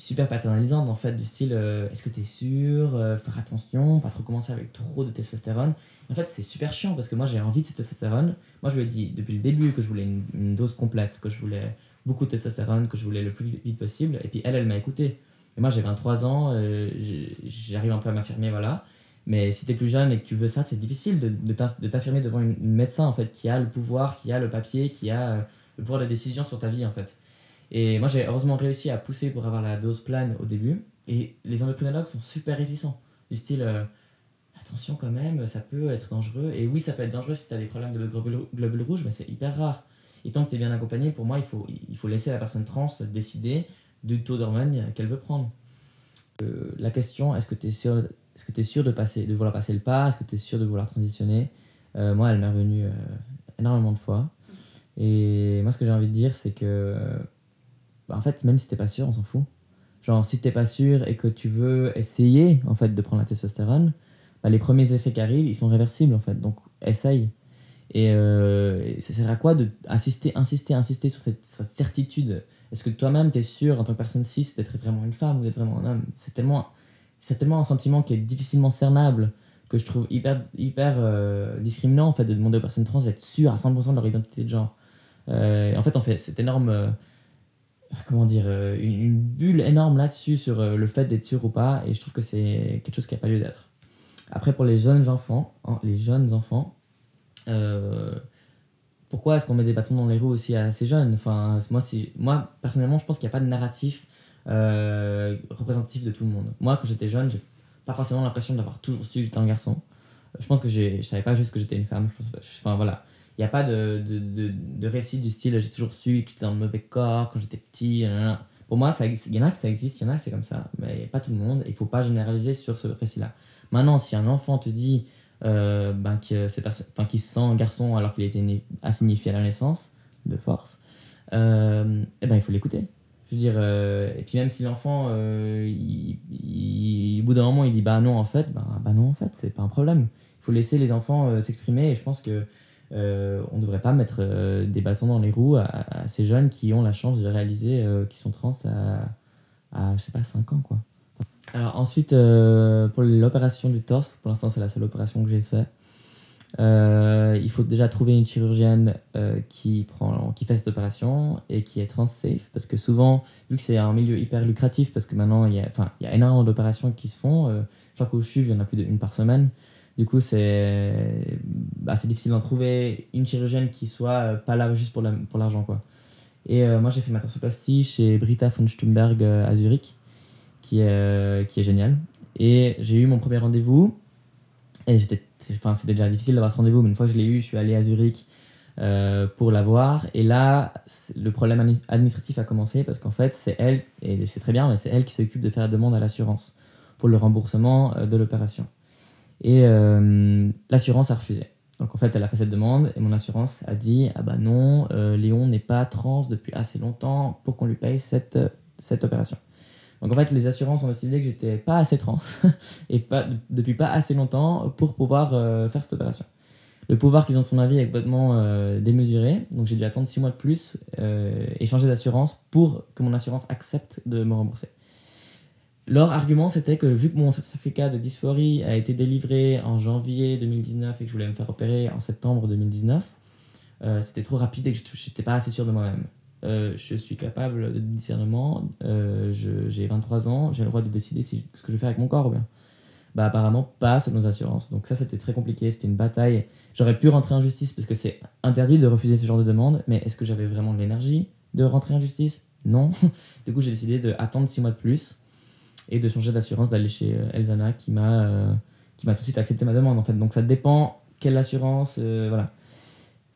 super paternalisante en fait, du style euh, est-ce que tu es sûr euh, Faire attention, pas trop commencer avec trop de testostérone. En fait, c'est super chiant parce que moi j'ai envie de cette testostérone. Moi je lui ai dit depuis le début que je voulais une, dose complète, que je voulais beaucoup de testostérone, que je voulais le plus vite possible. Et puis elle, elle m'a écouté. Et moi j'ai 23 ans, j'arrive un peu à m'affirmer, voilà. Mais si tu es plus jeune et que tu veux ça, c'est difficile de, t'affirmer devant une, médecin en fait, qui a le pouvoir, qui a le papier, qui a euh, le pouvoir de décision sur ta vie en fait. Et moi j'ai heureusement réussi à pousser pour avoir la dose plane au début. Et les endocrinologues sont super réticents. Du style, euh, attention quand même, ça peut être dangereux. Et oui, ça peut être dangereux si tu as des problèmes de globules rouges, mais c'est hyper rare. Et tant que tu es bien accompagné, pour moi, il faut, il faut laisser la personne trans décider du taux d'hormones qu'elle veut prendre. Euh, la question, est-ce que tu es sûr est-ce que es sûr de, vouloir passer le pas? Est-ce que tu es sûr de vouloir transitionner? Euh, Moi, elle m'est revenue énormément de fois. Et moi, ce que j'ai envie de dire, c'est que, bah, en fait, même si t'es pas sûr, on s'en fout. Genre, si t'es pas sûr et que tu veux essayer, en fait, de prendre la testostérone, bah, les premiers effets qui arrivent, ils sont réversibles, en fait. Donc, essaye. Et euh, ça sert à quoi de insister, insister, sur cette, certitude? Est-ce que toi-même, tu es sûr, en tant que personne cis, d'être vraiment une femme ou d'être vraiment un homme? C'est tellement tellement un sentiment qui est difficilement cernable que je trouve hyper, hyper euh, discriminant en fait, de demander aux personnes trans d'être sûres à 100% de leur identité de genre. Euh, en fait, on fait cette énorme. Euh, comment dire une, bulle énorme là-dessus sur le fait d'être sûr ou pas, et je trouve que c'est quelque chose qui n'a pas lieu d'être. Après, pour les jeunes enfants, les jeunes enfants, pourquoi est-ce qu'on met des bâtons dans les roues aussi à ces jeunes? Enfin, moi, moi, personnellement, je pense qu'il n'y a pas de narratif euh, représentatif de tout le monde. Moi, quand j'étais jeune, j'ai pas forcément l'impression d'avoir toujours su que j'étais un garçon. Je pense que je savais pas juste que j'étais une femme. Je pense, enfin voilà, il n'y a pas de, de, de, de, récit du style j'ai toujours su que j'étais dans le mauvais corps quand j'étais petit. Pour moi, il y en a que ça existe, il y en a que c'est comme ça, mais pas tout le monde. Il faut pas généraliser sur ce récit-là. Maintenant, si un enfant te dit euh, ben, que c'est enfin, qu'il se sent un garçon alors qu'il a été assignifié à la naissance, de force, euh, eh ben, il faut l'écouter. Je veux dire, euh, et puis même si l'enfant, au bout d'un moment, il dit bah non, en fait, bah, bah non, en fait, c'est pas un problème. Il faut laisser les enfants s'exprimer et je pense que on ne devrait pas mettre des bâtons dans les roues à, ces jeunes qui ont la chance de réaliser qu'ils sont trans à, je sais pas, 5 ans, quoi. Alors ensuite, pour l'opération du torse, pour l'instant, c'est la seule opération que j'ai faite. Euh, il faut déjà trouver une chirurgienne euh, qui, prend, qui fait cette opération et qui est trans-safe parce que souvent, vu que c'est un milieu hyper lucratif, parce que maintenant il y a, énormément d'opérations qui se font, euh, je crois qu'au CHUV il y en a plus d'une par semaine. Du coup, c'est bah, difficile d'en trouver une chirurgienne qui soit pas là juste pour l'argent. quoi. Et moi, j'ai fait ma torsoplastie chez Britta von Stumberg à Zurich, qui est, qui est géniale. Et j'ai eu mon premier rendez-vous. Et enfin, c'était déjà difficile d'avoir ce rendez-vous, mais une fois que je l'ai eu, je suis allé à Zurich euh, pour l'avoir. Et là, le problème administratif a commencé parce qu'en fait, c'est elle, et c'est très bien, mais c'est elle qui s'occupe de faire la demande à l'assurance pour le remboursement euh, de l'opération. Et euh, l'assurance a refusé. Donc en fait, elle a fait cette demande et mon assurance a dit Ah bah non, Léon n'est pas trans depuis assez longtemps pour qu'on lui paye cette, cette opération. Donc en fait, les assurances ont décidé que j'étais pas assez trans et pas, depuis pas assez longtemps pour pouvoir euh, faire cette opération. Le pouvoir qu'ils ont sur ma vie est complètement euh, démesuré, donc j'ai dû attendre 6 mois de plus euh, et changer d'assurance pour que mon assurance accepte de me rembourser. Leur argument, c'était que vu que mon certificat de dysphorie a été délivré en janvier 2019 et que je voulais me faire opérer en septembre 2019, c'était trop rapide et que je n'étais pas assez sûr de moi-même. Euh, je suis capable de discernement, euh, j'ai 23 ans, j'ai le droit de décider si, ce que je faire avec mon corps ou bien. Bah apparemment pas selon nos assurances. Donc ça c'était très compliqué, c'était une bataille. J'aurais pu rentrer en justice parce que c'est interdit de refuser ce genre de demande, mais est-ce que j'avais vraiment l'énergie de rentrer en justice? Non. du coup j'ai décidé d'attendre 6 mois de plus et de changer d'assurance, d'aller chez euh, Elzana qui m'a qui m'a tout de suite accepté ma demande en fait. Donc ça dépend quelle assurance, voilà.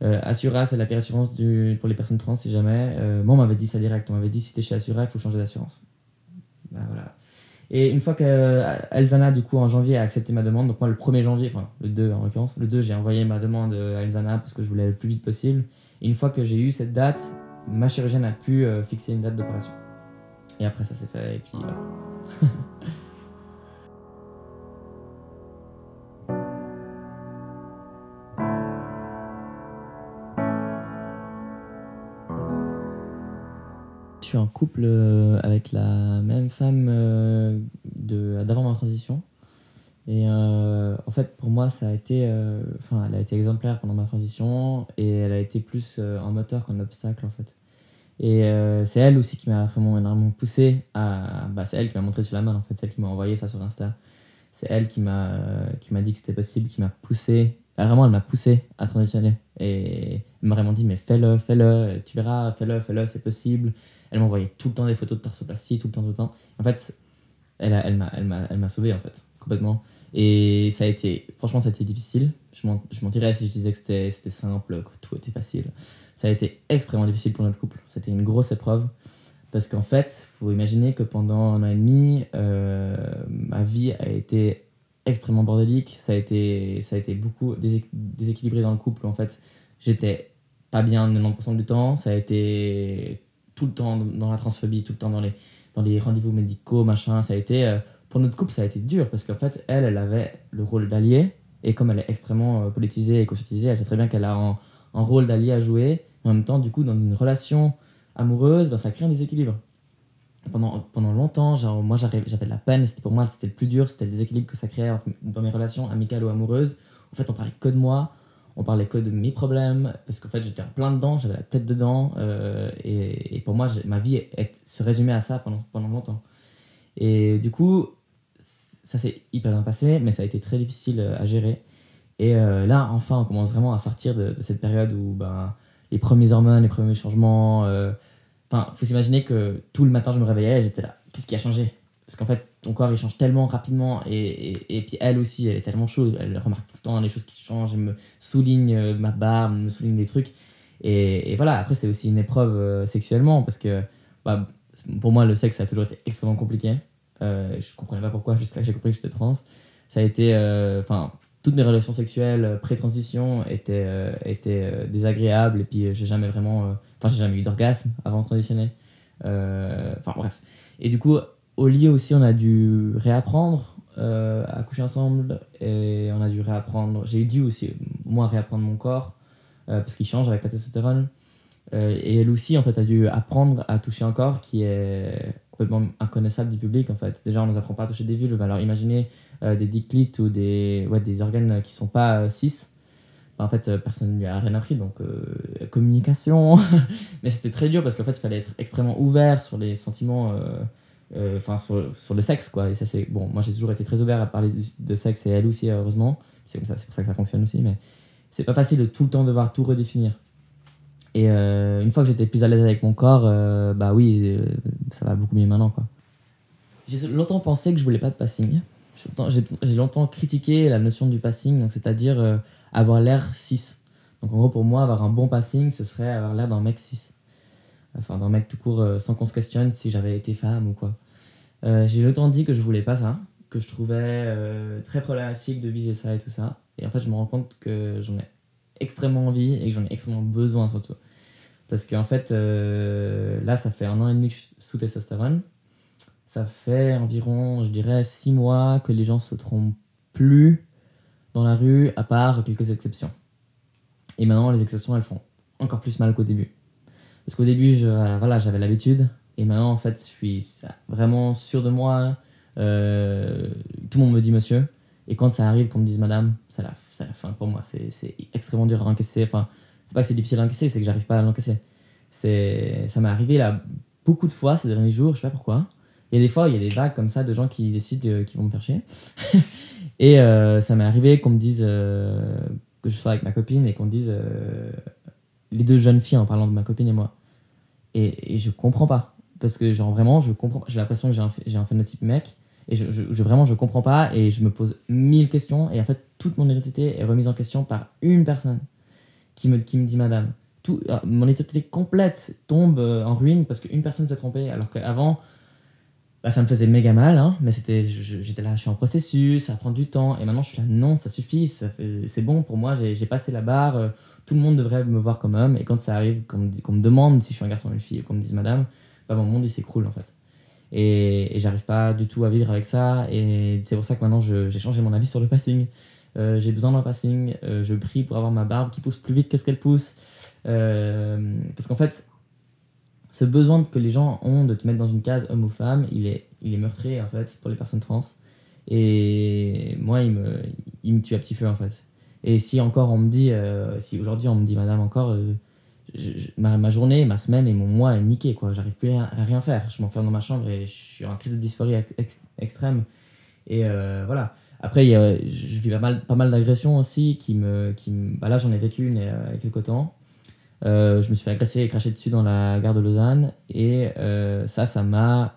Euh, Assura, c'est la pire assurance du, pour les personnes trans, si jamais. Euh, moi, on m'avait dit ça direct. On m'avait dit si t'es chez Assura, il faut changer d'assurance. Ben, voilà. Et une fois que euh, Elzana, du coup, en janvier, a accepté ma demande, donc moi, le 1er janvier, enfin, le 2 en l'occurrence, le 2, j'ai envoyé ma demande à Elzana parce que je voulais le plus vite possible. Et une fois que j'ai eu cette date, ma chirurgienne a pu fixer une date d'opération. Et après, ça s'est fait, et puis voilà. En couple euh, avec la même femme euh, d'avant ma transition. Et euh, en fait, pour moi, ça a été, elle a été exemplaire pendant ma transition et elle a été plus un moteur qu'un obstacle en fait. Et c'est elle aussi qui m'a vraiment énormément poussé à, bah, c'est elle qui m'a montré sur la main en fait, celle qui m'a envoyé ça sur Insta. C'est elle qui m'a, qui m'a dit que c'était possible, qui m'a poussé vraiment, elle m'a poussé à transitionner. Et elle m'a vraiment dit, mais fais-le, fais-le, tu verras, fais-le, fais-le, c'est possible. Elle m'envoyait tout le temps des photos de torsoplastie, tout le temps, tout le temps. En fait, elle, elle m'a elle elle m'a sauvé, en fait, complètement. Et ça a été, franchement, ça a été difficile. Je, mentirais si je disais que c'était, simple, que tout était facile. Ça a été extrêmement difficile pour notre couple. C'était une grosse épreuve. Parce qu'en fait, il faut imaginer que pendant un an et demi, euh, ma vie a été extrêmement bordélique. Ça a été, ça a été beaucoup déséquilibré dans le couple. En fait, j'étais pas bien 90% du temps. Ça a été tout le temps dans la transphobie, tout le temps dans les, dans les rendez-vous médicaux, machin. Ça a été, euh, pour notre couple, ça a été dur parce qu'en fait, elle, elle avait le rôle d'allié. Et comme elle est extrêmement euh, politisée et conscientisée, elle sait très bien qu'elle a un, rôle d'allié à jouer. En même temps, du coup, dans une relation amoureuse, ben, ça crée un déséquilibre pendant, pendant longtemps, genre, moi j'avais de la peine, c'était pour moi c'était le plus dur, c'était le déséquilibre que ça créait dans mes relations amicales ou amoureuses. En fait, on parlait que de moi, on parlait que de mes problèmes, parce qu'en fait j'étais en plein dedans, j'avais la tête dedans, euh, et, et, pour moi ma vie se résumait à ça pendant, pendant longtemps. Et du coup, ça s'est hyper bien passé, mais ça a été très difficile euh, à gérer. Et euh, là, enfin, on commence vraiment à sortir de, cette période où ben, les premiers hormones, les premiers changements Enfin, faut s'imaginer que tout le matin, je me réveillais et j'étais là. Qu'est-ce qui a changé? Parce qu'en fait, ton corps, il change tellement rapidement. Et, et, puis elle aussi, elle est tellement chaude. Elle remarque tout le temps les choses qui changent. Elle me souligne euh, ma barbe, me souligne des trucs. Et, voilà, après, c'est aussi une épreuve euh, sexuellement. Parce que bah, pour moi, le sexe, ça a toujours été extrêmement compliqué. Euh, je comprenais pas pourquoi jusqu'à que j'ai compris que j'étais trans. Ça a été. Euh, enfin toutes mes relations sexuelles pré-transition étaient, étaient désagréables et puis j'ai jamais vraiment Enfin, j'ai jamais eu d'orgasme avant de transitionner. Euh, enfin, bref. Et du coup, au lit aussi, on a dû réapprendre euh, à coucher ensemble. Et on a dû réapprendre. J'ai dû aussi, moi, réapprendre mon corps. Euh, parce qu'il change avec la testostérone. et elle aussi, en fait, a dû apprendre à toucher un corps qui est complètement inconnaissable du public, en fait. Déjà, on nous apprend pas à toucher des vulves. Alors, imaginez des diclites ou des, ouais, des organes qui sont pas cis en fait, euh, personne ne lui a rien appris, donc euh, communication. Mais c'était très dur parce qu'en fait, il fallait être extrêmement ouvert sur les sentiments, euh, euh, enfin, sur, sur le sexe, quoi. Et ça, c'est. Bon, moi, j'ai toujours été très ouvert à parler de, de sexe et elle aussi, heureusement. C'est comme ça, c'est pour ça que ça fonctionne aussi. Mais c'est pas facile de tout le temps devoir tout redéfinir. Et euh, une fois que j'étais plus à l'aise avec mon corps, euh, bah oui, euh, ça va beaucoup mieux maintenant, quoi. J'ai longtemps pensé que je voulais pas de passing. J'ai longtemps- critiqué la notion du passing, c'est-à-dire avoir l'air 6. Donc en gros, pour moi, avoir un bon passing, ce serait avoir l'air d'un mec 6. Enfin, d'un mec tout court, sans qu'on se questionne si j'avais été femme ou quoi. J'ai longtemps dit que je voulais pas ça, que je trouvais très problématique de viser ça et tout ça. Et en fait, je me rends compte que j'en ai extrêmement envie et que j'en ai extrêmement besoin surtout. Parce qu'en fait, euh, là, ça fait un an et demi que je suis sous testostérone. Ça fait environ, je dirais, six mois que les gens se trompent plus dans la rue, à part quelques exceptions. Et maintenant, les exceptions, elles font encore plus mal qu'au début. Parce qu'au début, je, euh, voilà, j'avais l'habitude. Et maintenant, en fait, je suis vraiment sûr de moi. Euh, tout le monde me dit monsieur. Et quand ça arrive qu'on me dise madame, c'est la, la fin pour moi. C'est, extrêmement dur à encaisser. Enfin, c'est pas que c'est difficile à encaisser, c'est que j'arrive pas à l'encaisser. Ça m'est arrivé là beaucoup de fois ces derniers jours, je sais pas pourquoi. Il y a des fois, il y a des vagues comme ça de gens qui décident euh, qu'ils vont me faire chier. et euh, ça m'est arrivé qu'on me dise euh, que je sois avec ma copine et qu'on me dise euh, les deux jeunes filles en parlant de ma copine et moi. Et, et je comprends pas. Parce que, genre, vraiment, je comprends. J'ai l'impression que j'ai un, j'ai un phénotype mec. Et je, je, je- vraiment, je comprends pas. Et je me pose mille questions. Et en fait, toute mon identité est remise en question par une personne qui me, qui me dit madame. Tout, euh, mon identité complète tombe euh, en ruine parce qu'une personne s'est trompée. Alors qu'avant, bah, ça me faisait méga mal. Hein, mais c'était, j'étais là, je suis en processus, ça prend du temps. Et maintenant, je suis là, non, ça suffit. C'est bon pour moi. J'ai passé la barre. euh, tout le monde devrait me voir comme homme. Et quand ça arrive, qu'on me, me demande si je suis un garçon ou une fille, et qu'on me dise madame, bah, mon monde il s'écroule en fait. Et, j'arrive pas du tout à vivre avec ça. Et c'est pour ça que maintenant j'ai changé mon avis sur le passing. Euh, j'ai besoin d'un passing. Euh, je prie pour avoir ma barbe qui pousse plus vite que ce qu'elle pousse. Euh, parce qu'en fait, ce besoin que les gens ont de te mettre dans une case homme ou femme, il est, il est meurtrier en fait pour les personnes trans. Et moi, il me, il me tue à petit feu en fait. Et si encore on me dit, si aujourd'hui on me dit madame encore, ma, ma journée, ma semaine et mon mois est niqué quoi. J'arrive plus à, rien faire. Je m'enferme dans ma chambre et je suis en crise de dysphorie ex- ex- extrême. Et euh, voilà. Après, il y a- je vis pas mal, pas mal d'agressions aussi qui me, qui bah là j'en ai vécu une euh, il y a quelques temps. Euh, je me suis fait agresser et cracher dessus dans la gare de Lausanne et ça, ça m'a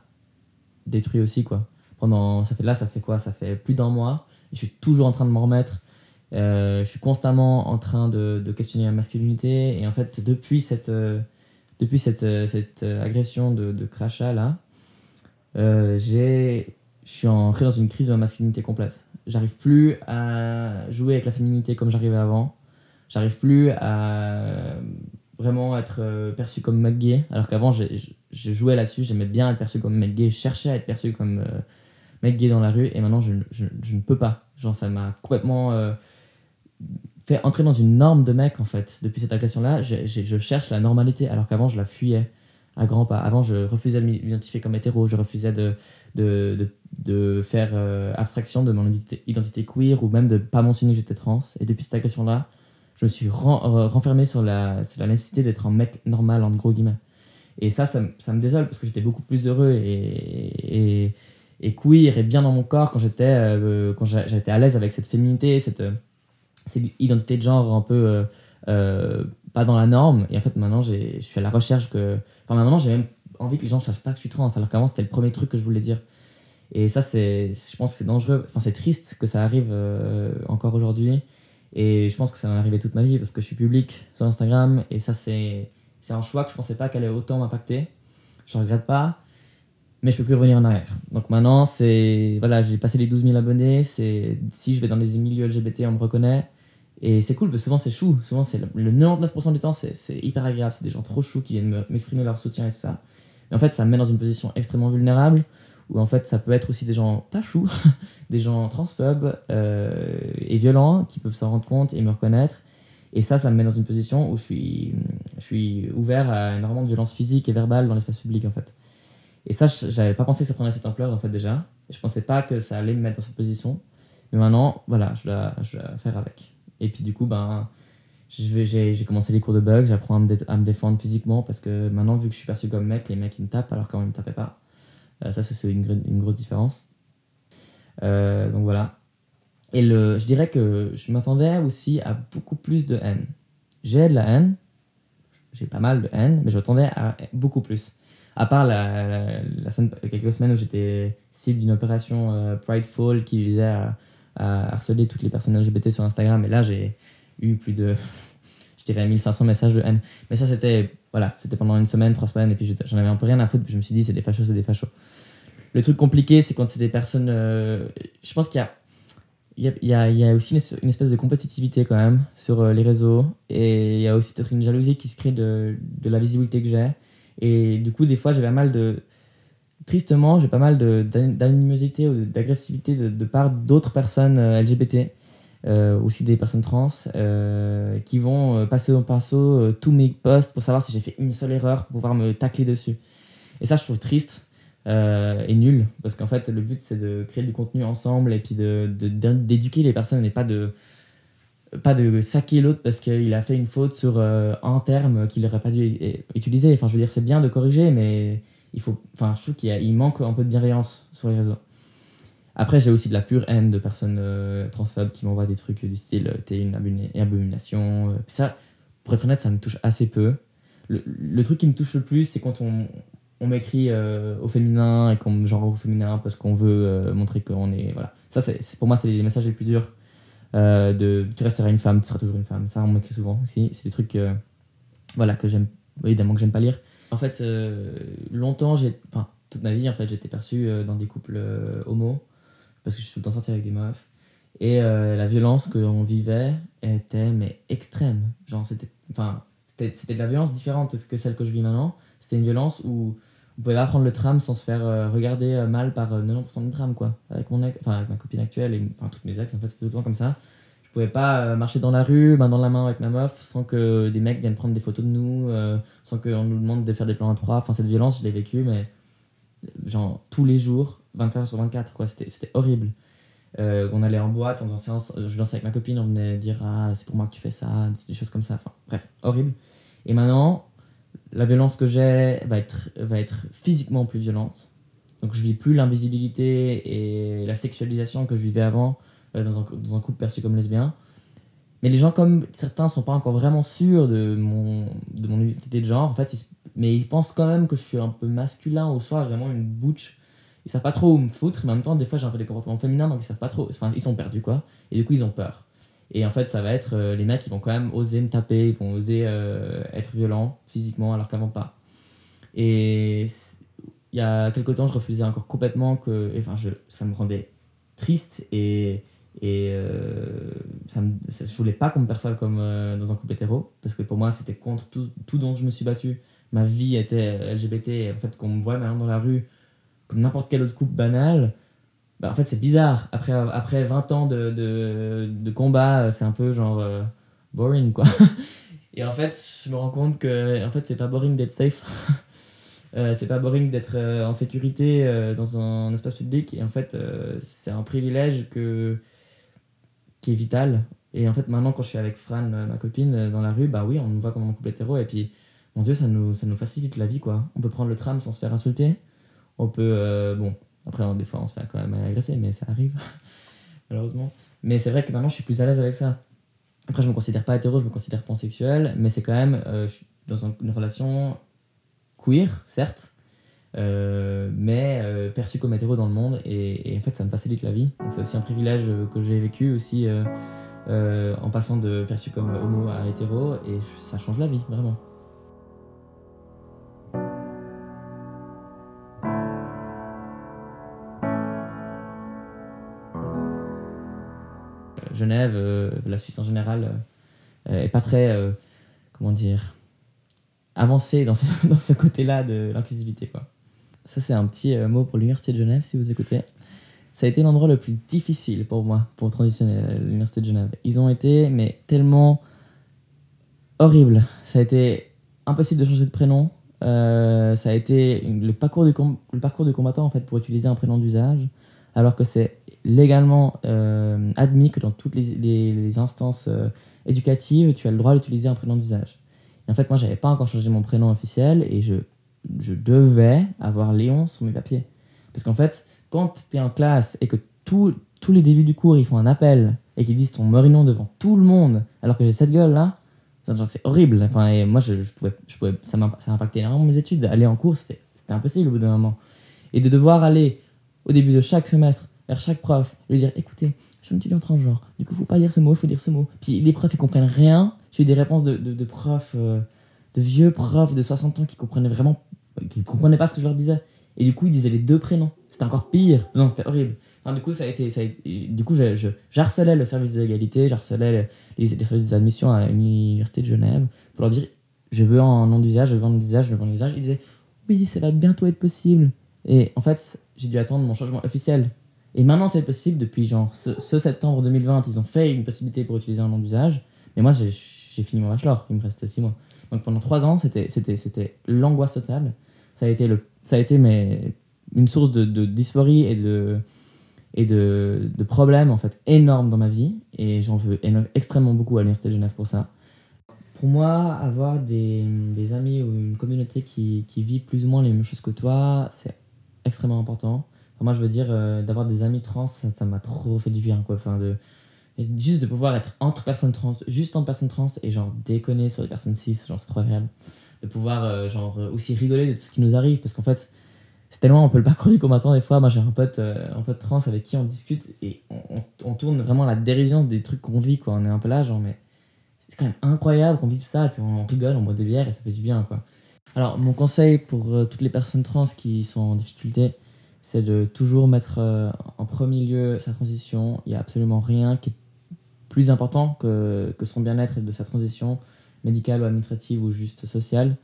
détruit aussi quoi. Pendant, ça fait là, ça fait quoi? Ça fait plus d'un mois. Je suis toujours en train de m'en remettre. Euh, je suis constamment en train de, questionner ma masculinité. Et en fait, depuis cette, euh, depuis cette, euh, cette agression de, crachat là, j'ai, je suis entré dans une crise de ma masculinité complète. J'arrive plus à jouer avec la féminité comme j'arrivais avant. J'arrive plus à vraiment être perçu comme mec gay. Alors qu'avant, je jouais là-dessus. J'aimais bien être perçu comme mec gay. Je cherchais à être perçu comme euh, mec gay dans la rue. Et maintenant, je, je, ne peux pas. Genre, ça m'a complètement fait entrer dans une norme de mec, en fait. Depuis cette agression-là, je cherche la normalité. Alors qu'avant, je la fuyais à grands pas. Avant, je refusais de m'identifier comme hétéro. Je refusais de, de, de, de faire euh, abstraction de mon identité, queer ou même de pas mentionner que j'étais trans. Et depuis cette agression-là, je me suis ren- renfermé sur la, sur la nécessité d'être un mec normal, en gros guillemets. Et ça, ça, ça me désole parce que j'étais beaucoup plus heureux et, et, queer et bien dans mon corps quand j'étais euh, à l'aise avec cette féminité, cette, euh, cette identité de genre un peu euh, euh, pas dans la norme. Et en fait, maintenant, je suis à la recherche que. Enfin, maintenant, j'ai même envie que les gens ne sachent pas que je suis trans, alors qu'avant, c'était le premier truc que je voulais dire. Et ça, c'est, je pense que c'est dangereux. Enfin, c'est triste que ça arrive euh, encore aujourd'hui. Et je pense que ça va arriver toute ma vie parce que je suis public sur Instagram. Et ça, c'est, c'est un choix que je pensais pas qu'elle allait autant m'impacter. Je regrette pas, mais je peux plus revenir en arrière. Donc maintenant, c'est, voilà, j'ai passé les 12 000 abonnés. C'est, si je vais dans des milieux LGBT, on me reconnaît. Et c'est cool parce que souvent c'est chou. Souvent, c'est le, le 99% du temps, c'est, hyper agréable. C'est des gens trop choux qui viennent me- m'exprimer leur soutien et tout ça. Mais en fait, ça me met dans une position extrêmement vulnérable où en fait, ça peut être aussi des gens pas choux, des gens transphobes euh, et violents qui peuvent s'en rendre compte et me reconnaître. Et ça, ça me met dans une position où je suis, ouvert à énormément de violence physique et verbale dans l'espace public en fait. Et ça, j'avais pas pensé que ça prendrait cette ampleur en fait déjà. Je pensais pas que ça allait me mettre dans cette position. Mais maintenant, voilà, je dois, je dois faire avec. Et puis du coup, ben, j'ai commencé les cours de bug, j'apprends à, à me défendre physiquement parce que maintenant, vu que je suis perçu comme mec, les mecs ils me tapent alors qu'avant ils me tapaient pas. Euh, ça, c'est une, gr- une grosse différence. Euh, donc voilà. Et le, je dirais que je m'attendais aussi à beaucoup plus de haine. J'ai de la haine, j'ai pas mal de haine, mais je m'attendais à beaucoup plus. À part la, la semaine, quelques semaines où j'étais cible d'une opération euh, Prideful qui visait à, à harceler toutes les personnes LGBT sur Instagram, et là j'ai eu plus de, je dirais, 1500 messages de haine. Mais ça, c'était voilà, pendant une semaine, trois semaines, et puis j'en avais un peu rien à foutre, puis je me suis dit, c'est des fachos, c'est des fachos. Le truc compliqué, c'est quand c'est des personnes. euh, je pense qu'il y a, il y, a, il y, a, aussi une es- une espèce de compétitivité quand même sur euh, les réseaux, et il y a aussi peut-être une jalousie qui se crée de, de la visibilité que j'ai. Et du coup, des fois, j'ai pas mal de. Tristement, j'ai pas mal de- d'an- d'animosité ou d'agressivité de, de part d'autres personnes euh, LGBT euh, aussi des personnes trans euh, qui vont passer au pinceau tous mes posts pour savoir si j'ai fait une seule erreur pour pouvoir me tacler dessus. Et ça, je trouve triste et nul parce qu'en fait, le but c'est de créer du contenu ensemble et puis de- de- d'éduquer les personnes et pas de pas de saquer l'autre parce qu'il a fait une faute sur un terme qu'il n'aurait pas dû utiliser. Enfin, je veux dire, c'est bien de corriger, mais il faut. Enfin, je trouve qu'il manque un peu de bienveillance sur les réseaux. Après, j'ai aussi de la pure haine de personnes euh, transphobes qui m'envoient des trucs du style euh, t'es une abomina- abomination. euh. Ça, pour être honnête, ça me touche assez peu. Le, truc qui me touche le plus, c'est quand on, m'écrit euh, au féminin et qu'on me genre au féminin parce qu'on veut montrer qu'on est. Voilà. Ça, c'est, pour moi, c'est les messages les plus durs. De tu resteras une femme, tu seras toujours une femme. Ça, on m'écrit souvent aussi. C'est des trucs voilà, que j'aime, évidemment, que j'aime pas lire. En fait, euh, longtemps, j'ai. Enfin, toute ma vie, en fait, j'étais perçu euh, dans des couples euh, homo parce que je suis tout le temps sorti avec des meufs. Et la violence que l'on vivait était mais extrême. Genre, c'était, enfin, c'était, de la violence différente que celle que je vis maintenant. C'était une violence où on pouvait pas prendre le tram sans se faire regarder mal par euh, 90% du tram, quoi. Avec, mon avec ma copine actuelle et enfin, toutes mes ex, en fait, c'était tout le temps comme ça. Je pouvais pas euh, marcher dans la rue, main dans la main avec ma meuf, sans que des mecs viennent prendre des photos de nous, euh, sans qu'on nous demande de faire des plans à trois. Enfin, cette violence, je l'ai vécue, mais genre tous les jours, 24 heures sur 24, quoi. C'était, horrible. Euh, on allait en boîte, on dansait, je dansais avec ma copine, on venait dire Ah, c'est pour moi que tu fais ça, des choses comme ça. Enfin, bref, horrible. Et maintenant, la violence que j'ai va être, va être physiquement plus violente. Donc je vis plus l'invisibilité et la sexualisation que je vivais avant dans, un, dans un couple perçu comme lesbien. Mais les gens comme certains sont pas encore vraiment sûrs de mon, de mon identité de genre, en fait, mais ils pensent quand même que je suis un peu masculin ou soit vraiment une butch. Ils savent pas trop où me foutre, mais en même temps, des fois, j'ai un peu des comportements féminins, donc ils savent pas trop. Enfin, ils sont perdus, quoi. Et du coup, ils ont peur. Et en fait, ça va être euh, les mecs, ils vont quand même oser me taper, ils vont oser euh, être violents physiquement, alors qu'avant pas. Et il y a quelque temps, je refusais encore complètement que. Enfin, je, ça me rendait triste et. Et euh, ça je voulais pas qu'on me perçoive comme euh, dans un couple hétéro, parce que pour moi, c'était contre tout, tout dont je me suis battu. Ma vie était euh, LGBT, et en fait, qu'on me voit maintenant dans la rue comme n'importe quel autre couple banal, bah, en fait, c'est bizarre. Après, après 20 ans de, de, de combat, euh, c'est un peu genre boring, quoi. Et en fait, je me rends compte que en fait, c'est pas boring d'être safe. Euh, c'est pas boring d'être en sécurité dans un espace public. Et en fait, c'est un privilège que, qui est vital. Et en fait, maintenant, quand je suis avec Fran, euh, ma copine, euh, dans la rue, bah oui, on nous voit comme un couple hétéro. Et puis, mon Dieu, ça nous, ça nous facilite la vie, quoi. On peut prendre le tram sans se faire insulter. On peut. euh, bon, après, des fois, on se fait quand même agresser, mais ça arrive, malheureusement. Mais c'est vrai que maintenant, je suis plus à l'aise avec ça. Après, je me considère pas hétéro, je me considère pansexuel, mais c'est quand même. je suis dans un- une relation queer, certes, euh, mais euh, perçu comme hétéro dans le monde, et, en fait, ça me facilite la vie. C'est aussi un privilège euh, que j'ai vécu aussi en passant de perçu comme homo à hétéro, et ça change la vie, vraiment. Genève, la Suisse en général, euh, est pas très, comment dire, avancée dans ce, dans ce côté-là de l'inclusivité. Quoi. Ça, c'est un petit euh, mot pour l'Université de Genève, si vous écoutez. Ça a été l'endroit le plus difficile pour moi, pour transitionner à l'Université de Genève. Ils ont été, mais tellement horribles. Ça a été impossible de changer de prénom. Euh, ça a été le parcours, du le combattant, en fait, pour utiliser un prénom d'usage, alors que c'est légalement euh, admis que dans toutes les, instances éducatives, tu as le droit d'utiliser un prénom d'usage. En fait, moi, j'avais pas encore changé mon prénom officiel et je, je devais avoir Léon sur mes papiers. Parce qu'en fait, quand tu es en classe et que tout- tous les débuts du cours, ils font un appel et qu'ils disent ton morinon devant tout le monde, alors que j'ai cette gueule-là, c'est horrible. Enfin, et moi, je, pouvais, je pouvais, ça m'a impacté énormément mes études. Aller en cours, c'était impossible au bout d'un moment. Et de devoir aller au début de chaque semestre vers chaque prof lui dire écoutez, je suis un étudiant transgenre, du coup, faut pas dire ce mot, il faut dire ce mot. Puis les profs, ils comprennent rien. J'ai eu des réponses de, de, de profs, euh, de vieux profs de 60 ans qui comprenaient vraiment, qui comprenaient pas ce que je leur disais. Et du coup, ils disaient les deux prénoms. C'était encore pire. Non, c'était horrible. Enfin, du coup, ça a été, ça a du coup, j'harcelais le service de l'égalité, j'harcelais les, les services des admissions à l'université de Genève pour leur dire je veux un nom d'usage, je veux un nom d'usage, je veux un nom d'usage. Ils disaient oui, ça va bientôt être possible. Et en fait, j'ai dû attendre mon changement officiel. Et maintenant, c'est possible depuis genre ce, ce septembre 2020. Ils ont fait une possibilité pour utiliser un nom d'usage. Mais moi, j'ai, j'ai fini mon bachelor. Il me reste 6 mois. Donc pendant 3 ans, c'était, l'angoisse totale. Ça a été, le, ça a été mes, une source de, dysphorie et de, et de, de problèmes en fait énormes dans ma vie. Et j'en veux extrêmement beaucoup à l'Université de Genève pour ça. Pour moi, avoir des, des amis ou une communauté qui, qui vit plus ou moins les mêmes choses que toi, c'est extrêmement important. Moi, je veux dire, euh, d'avoir des amis trans, ça m'a trop fait du bien. Quoi. Enfin, de, juste de pouvoir être entre personnes trans, juste entre personnes trans, et genre déconner sur les personnes cis, genre c'est trop agréable. De pouvoir euh, genre euh, aussi rigoler de tout ce qui nous arrive, parce qu'en fait, c'est tellement, on peut le parcours du combattant des fois. Moi, j'ai un pote, euh, un pote trans avec qui on discute, et on, on, tourne vraiment la dérision des trucs qu'on vit, quoi. On est un peu là, genre, mais c'est quand même incroyable qu'on vit tout ça, et puis on rigole, on boit des bières, et ça fait du bien, quoi. Alors, mon conseil pour toutes les personnes trans qui sont en difficulté, c'est de toujours mettre en premier lieu sa transition. Il n'y a absolument rien qui est plus important que, que son bien-être et de sa transition médicale ou administrative ou juste sociale.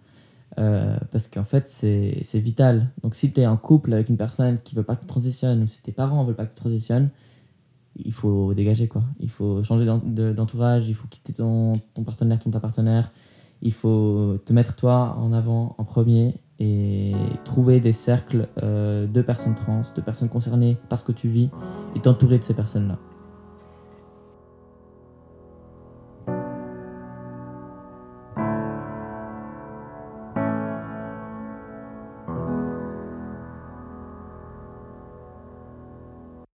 Euh, parce qu'en fait, c'est vital. Donc, si tu es en couple avec une personne qui veut pas que tu transitionnes ou si tes parents veulent pas que tu transitionnes, il faut dégager quoi. Il faut changer d'en- de- d'entourage, il faut quitter ton, ton partenaire, ton ta partenaire. Il faut te mettre toi en avant en premier et trouver des cercles euh, de personnes trans, de personnes concernées par ce que tu vis et t'entourer de ces personnes-là.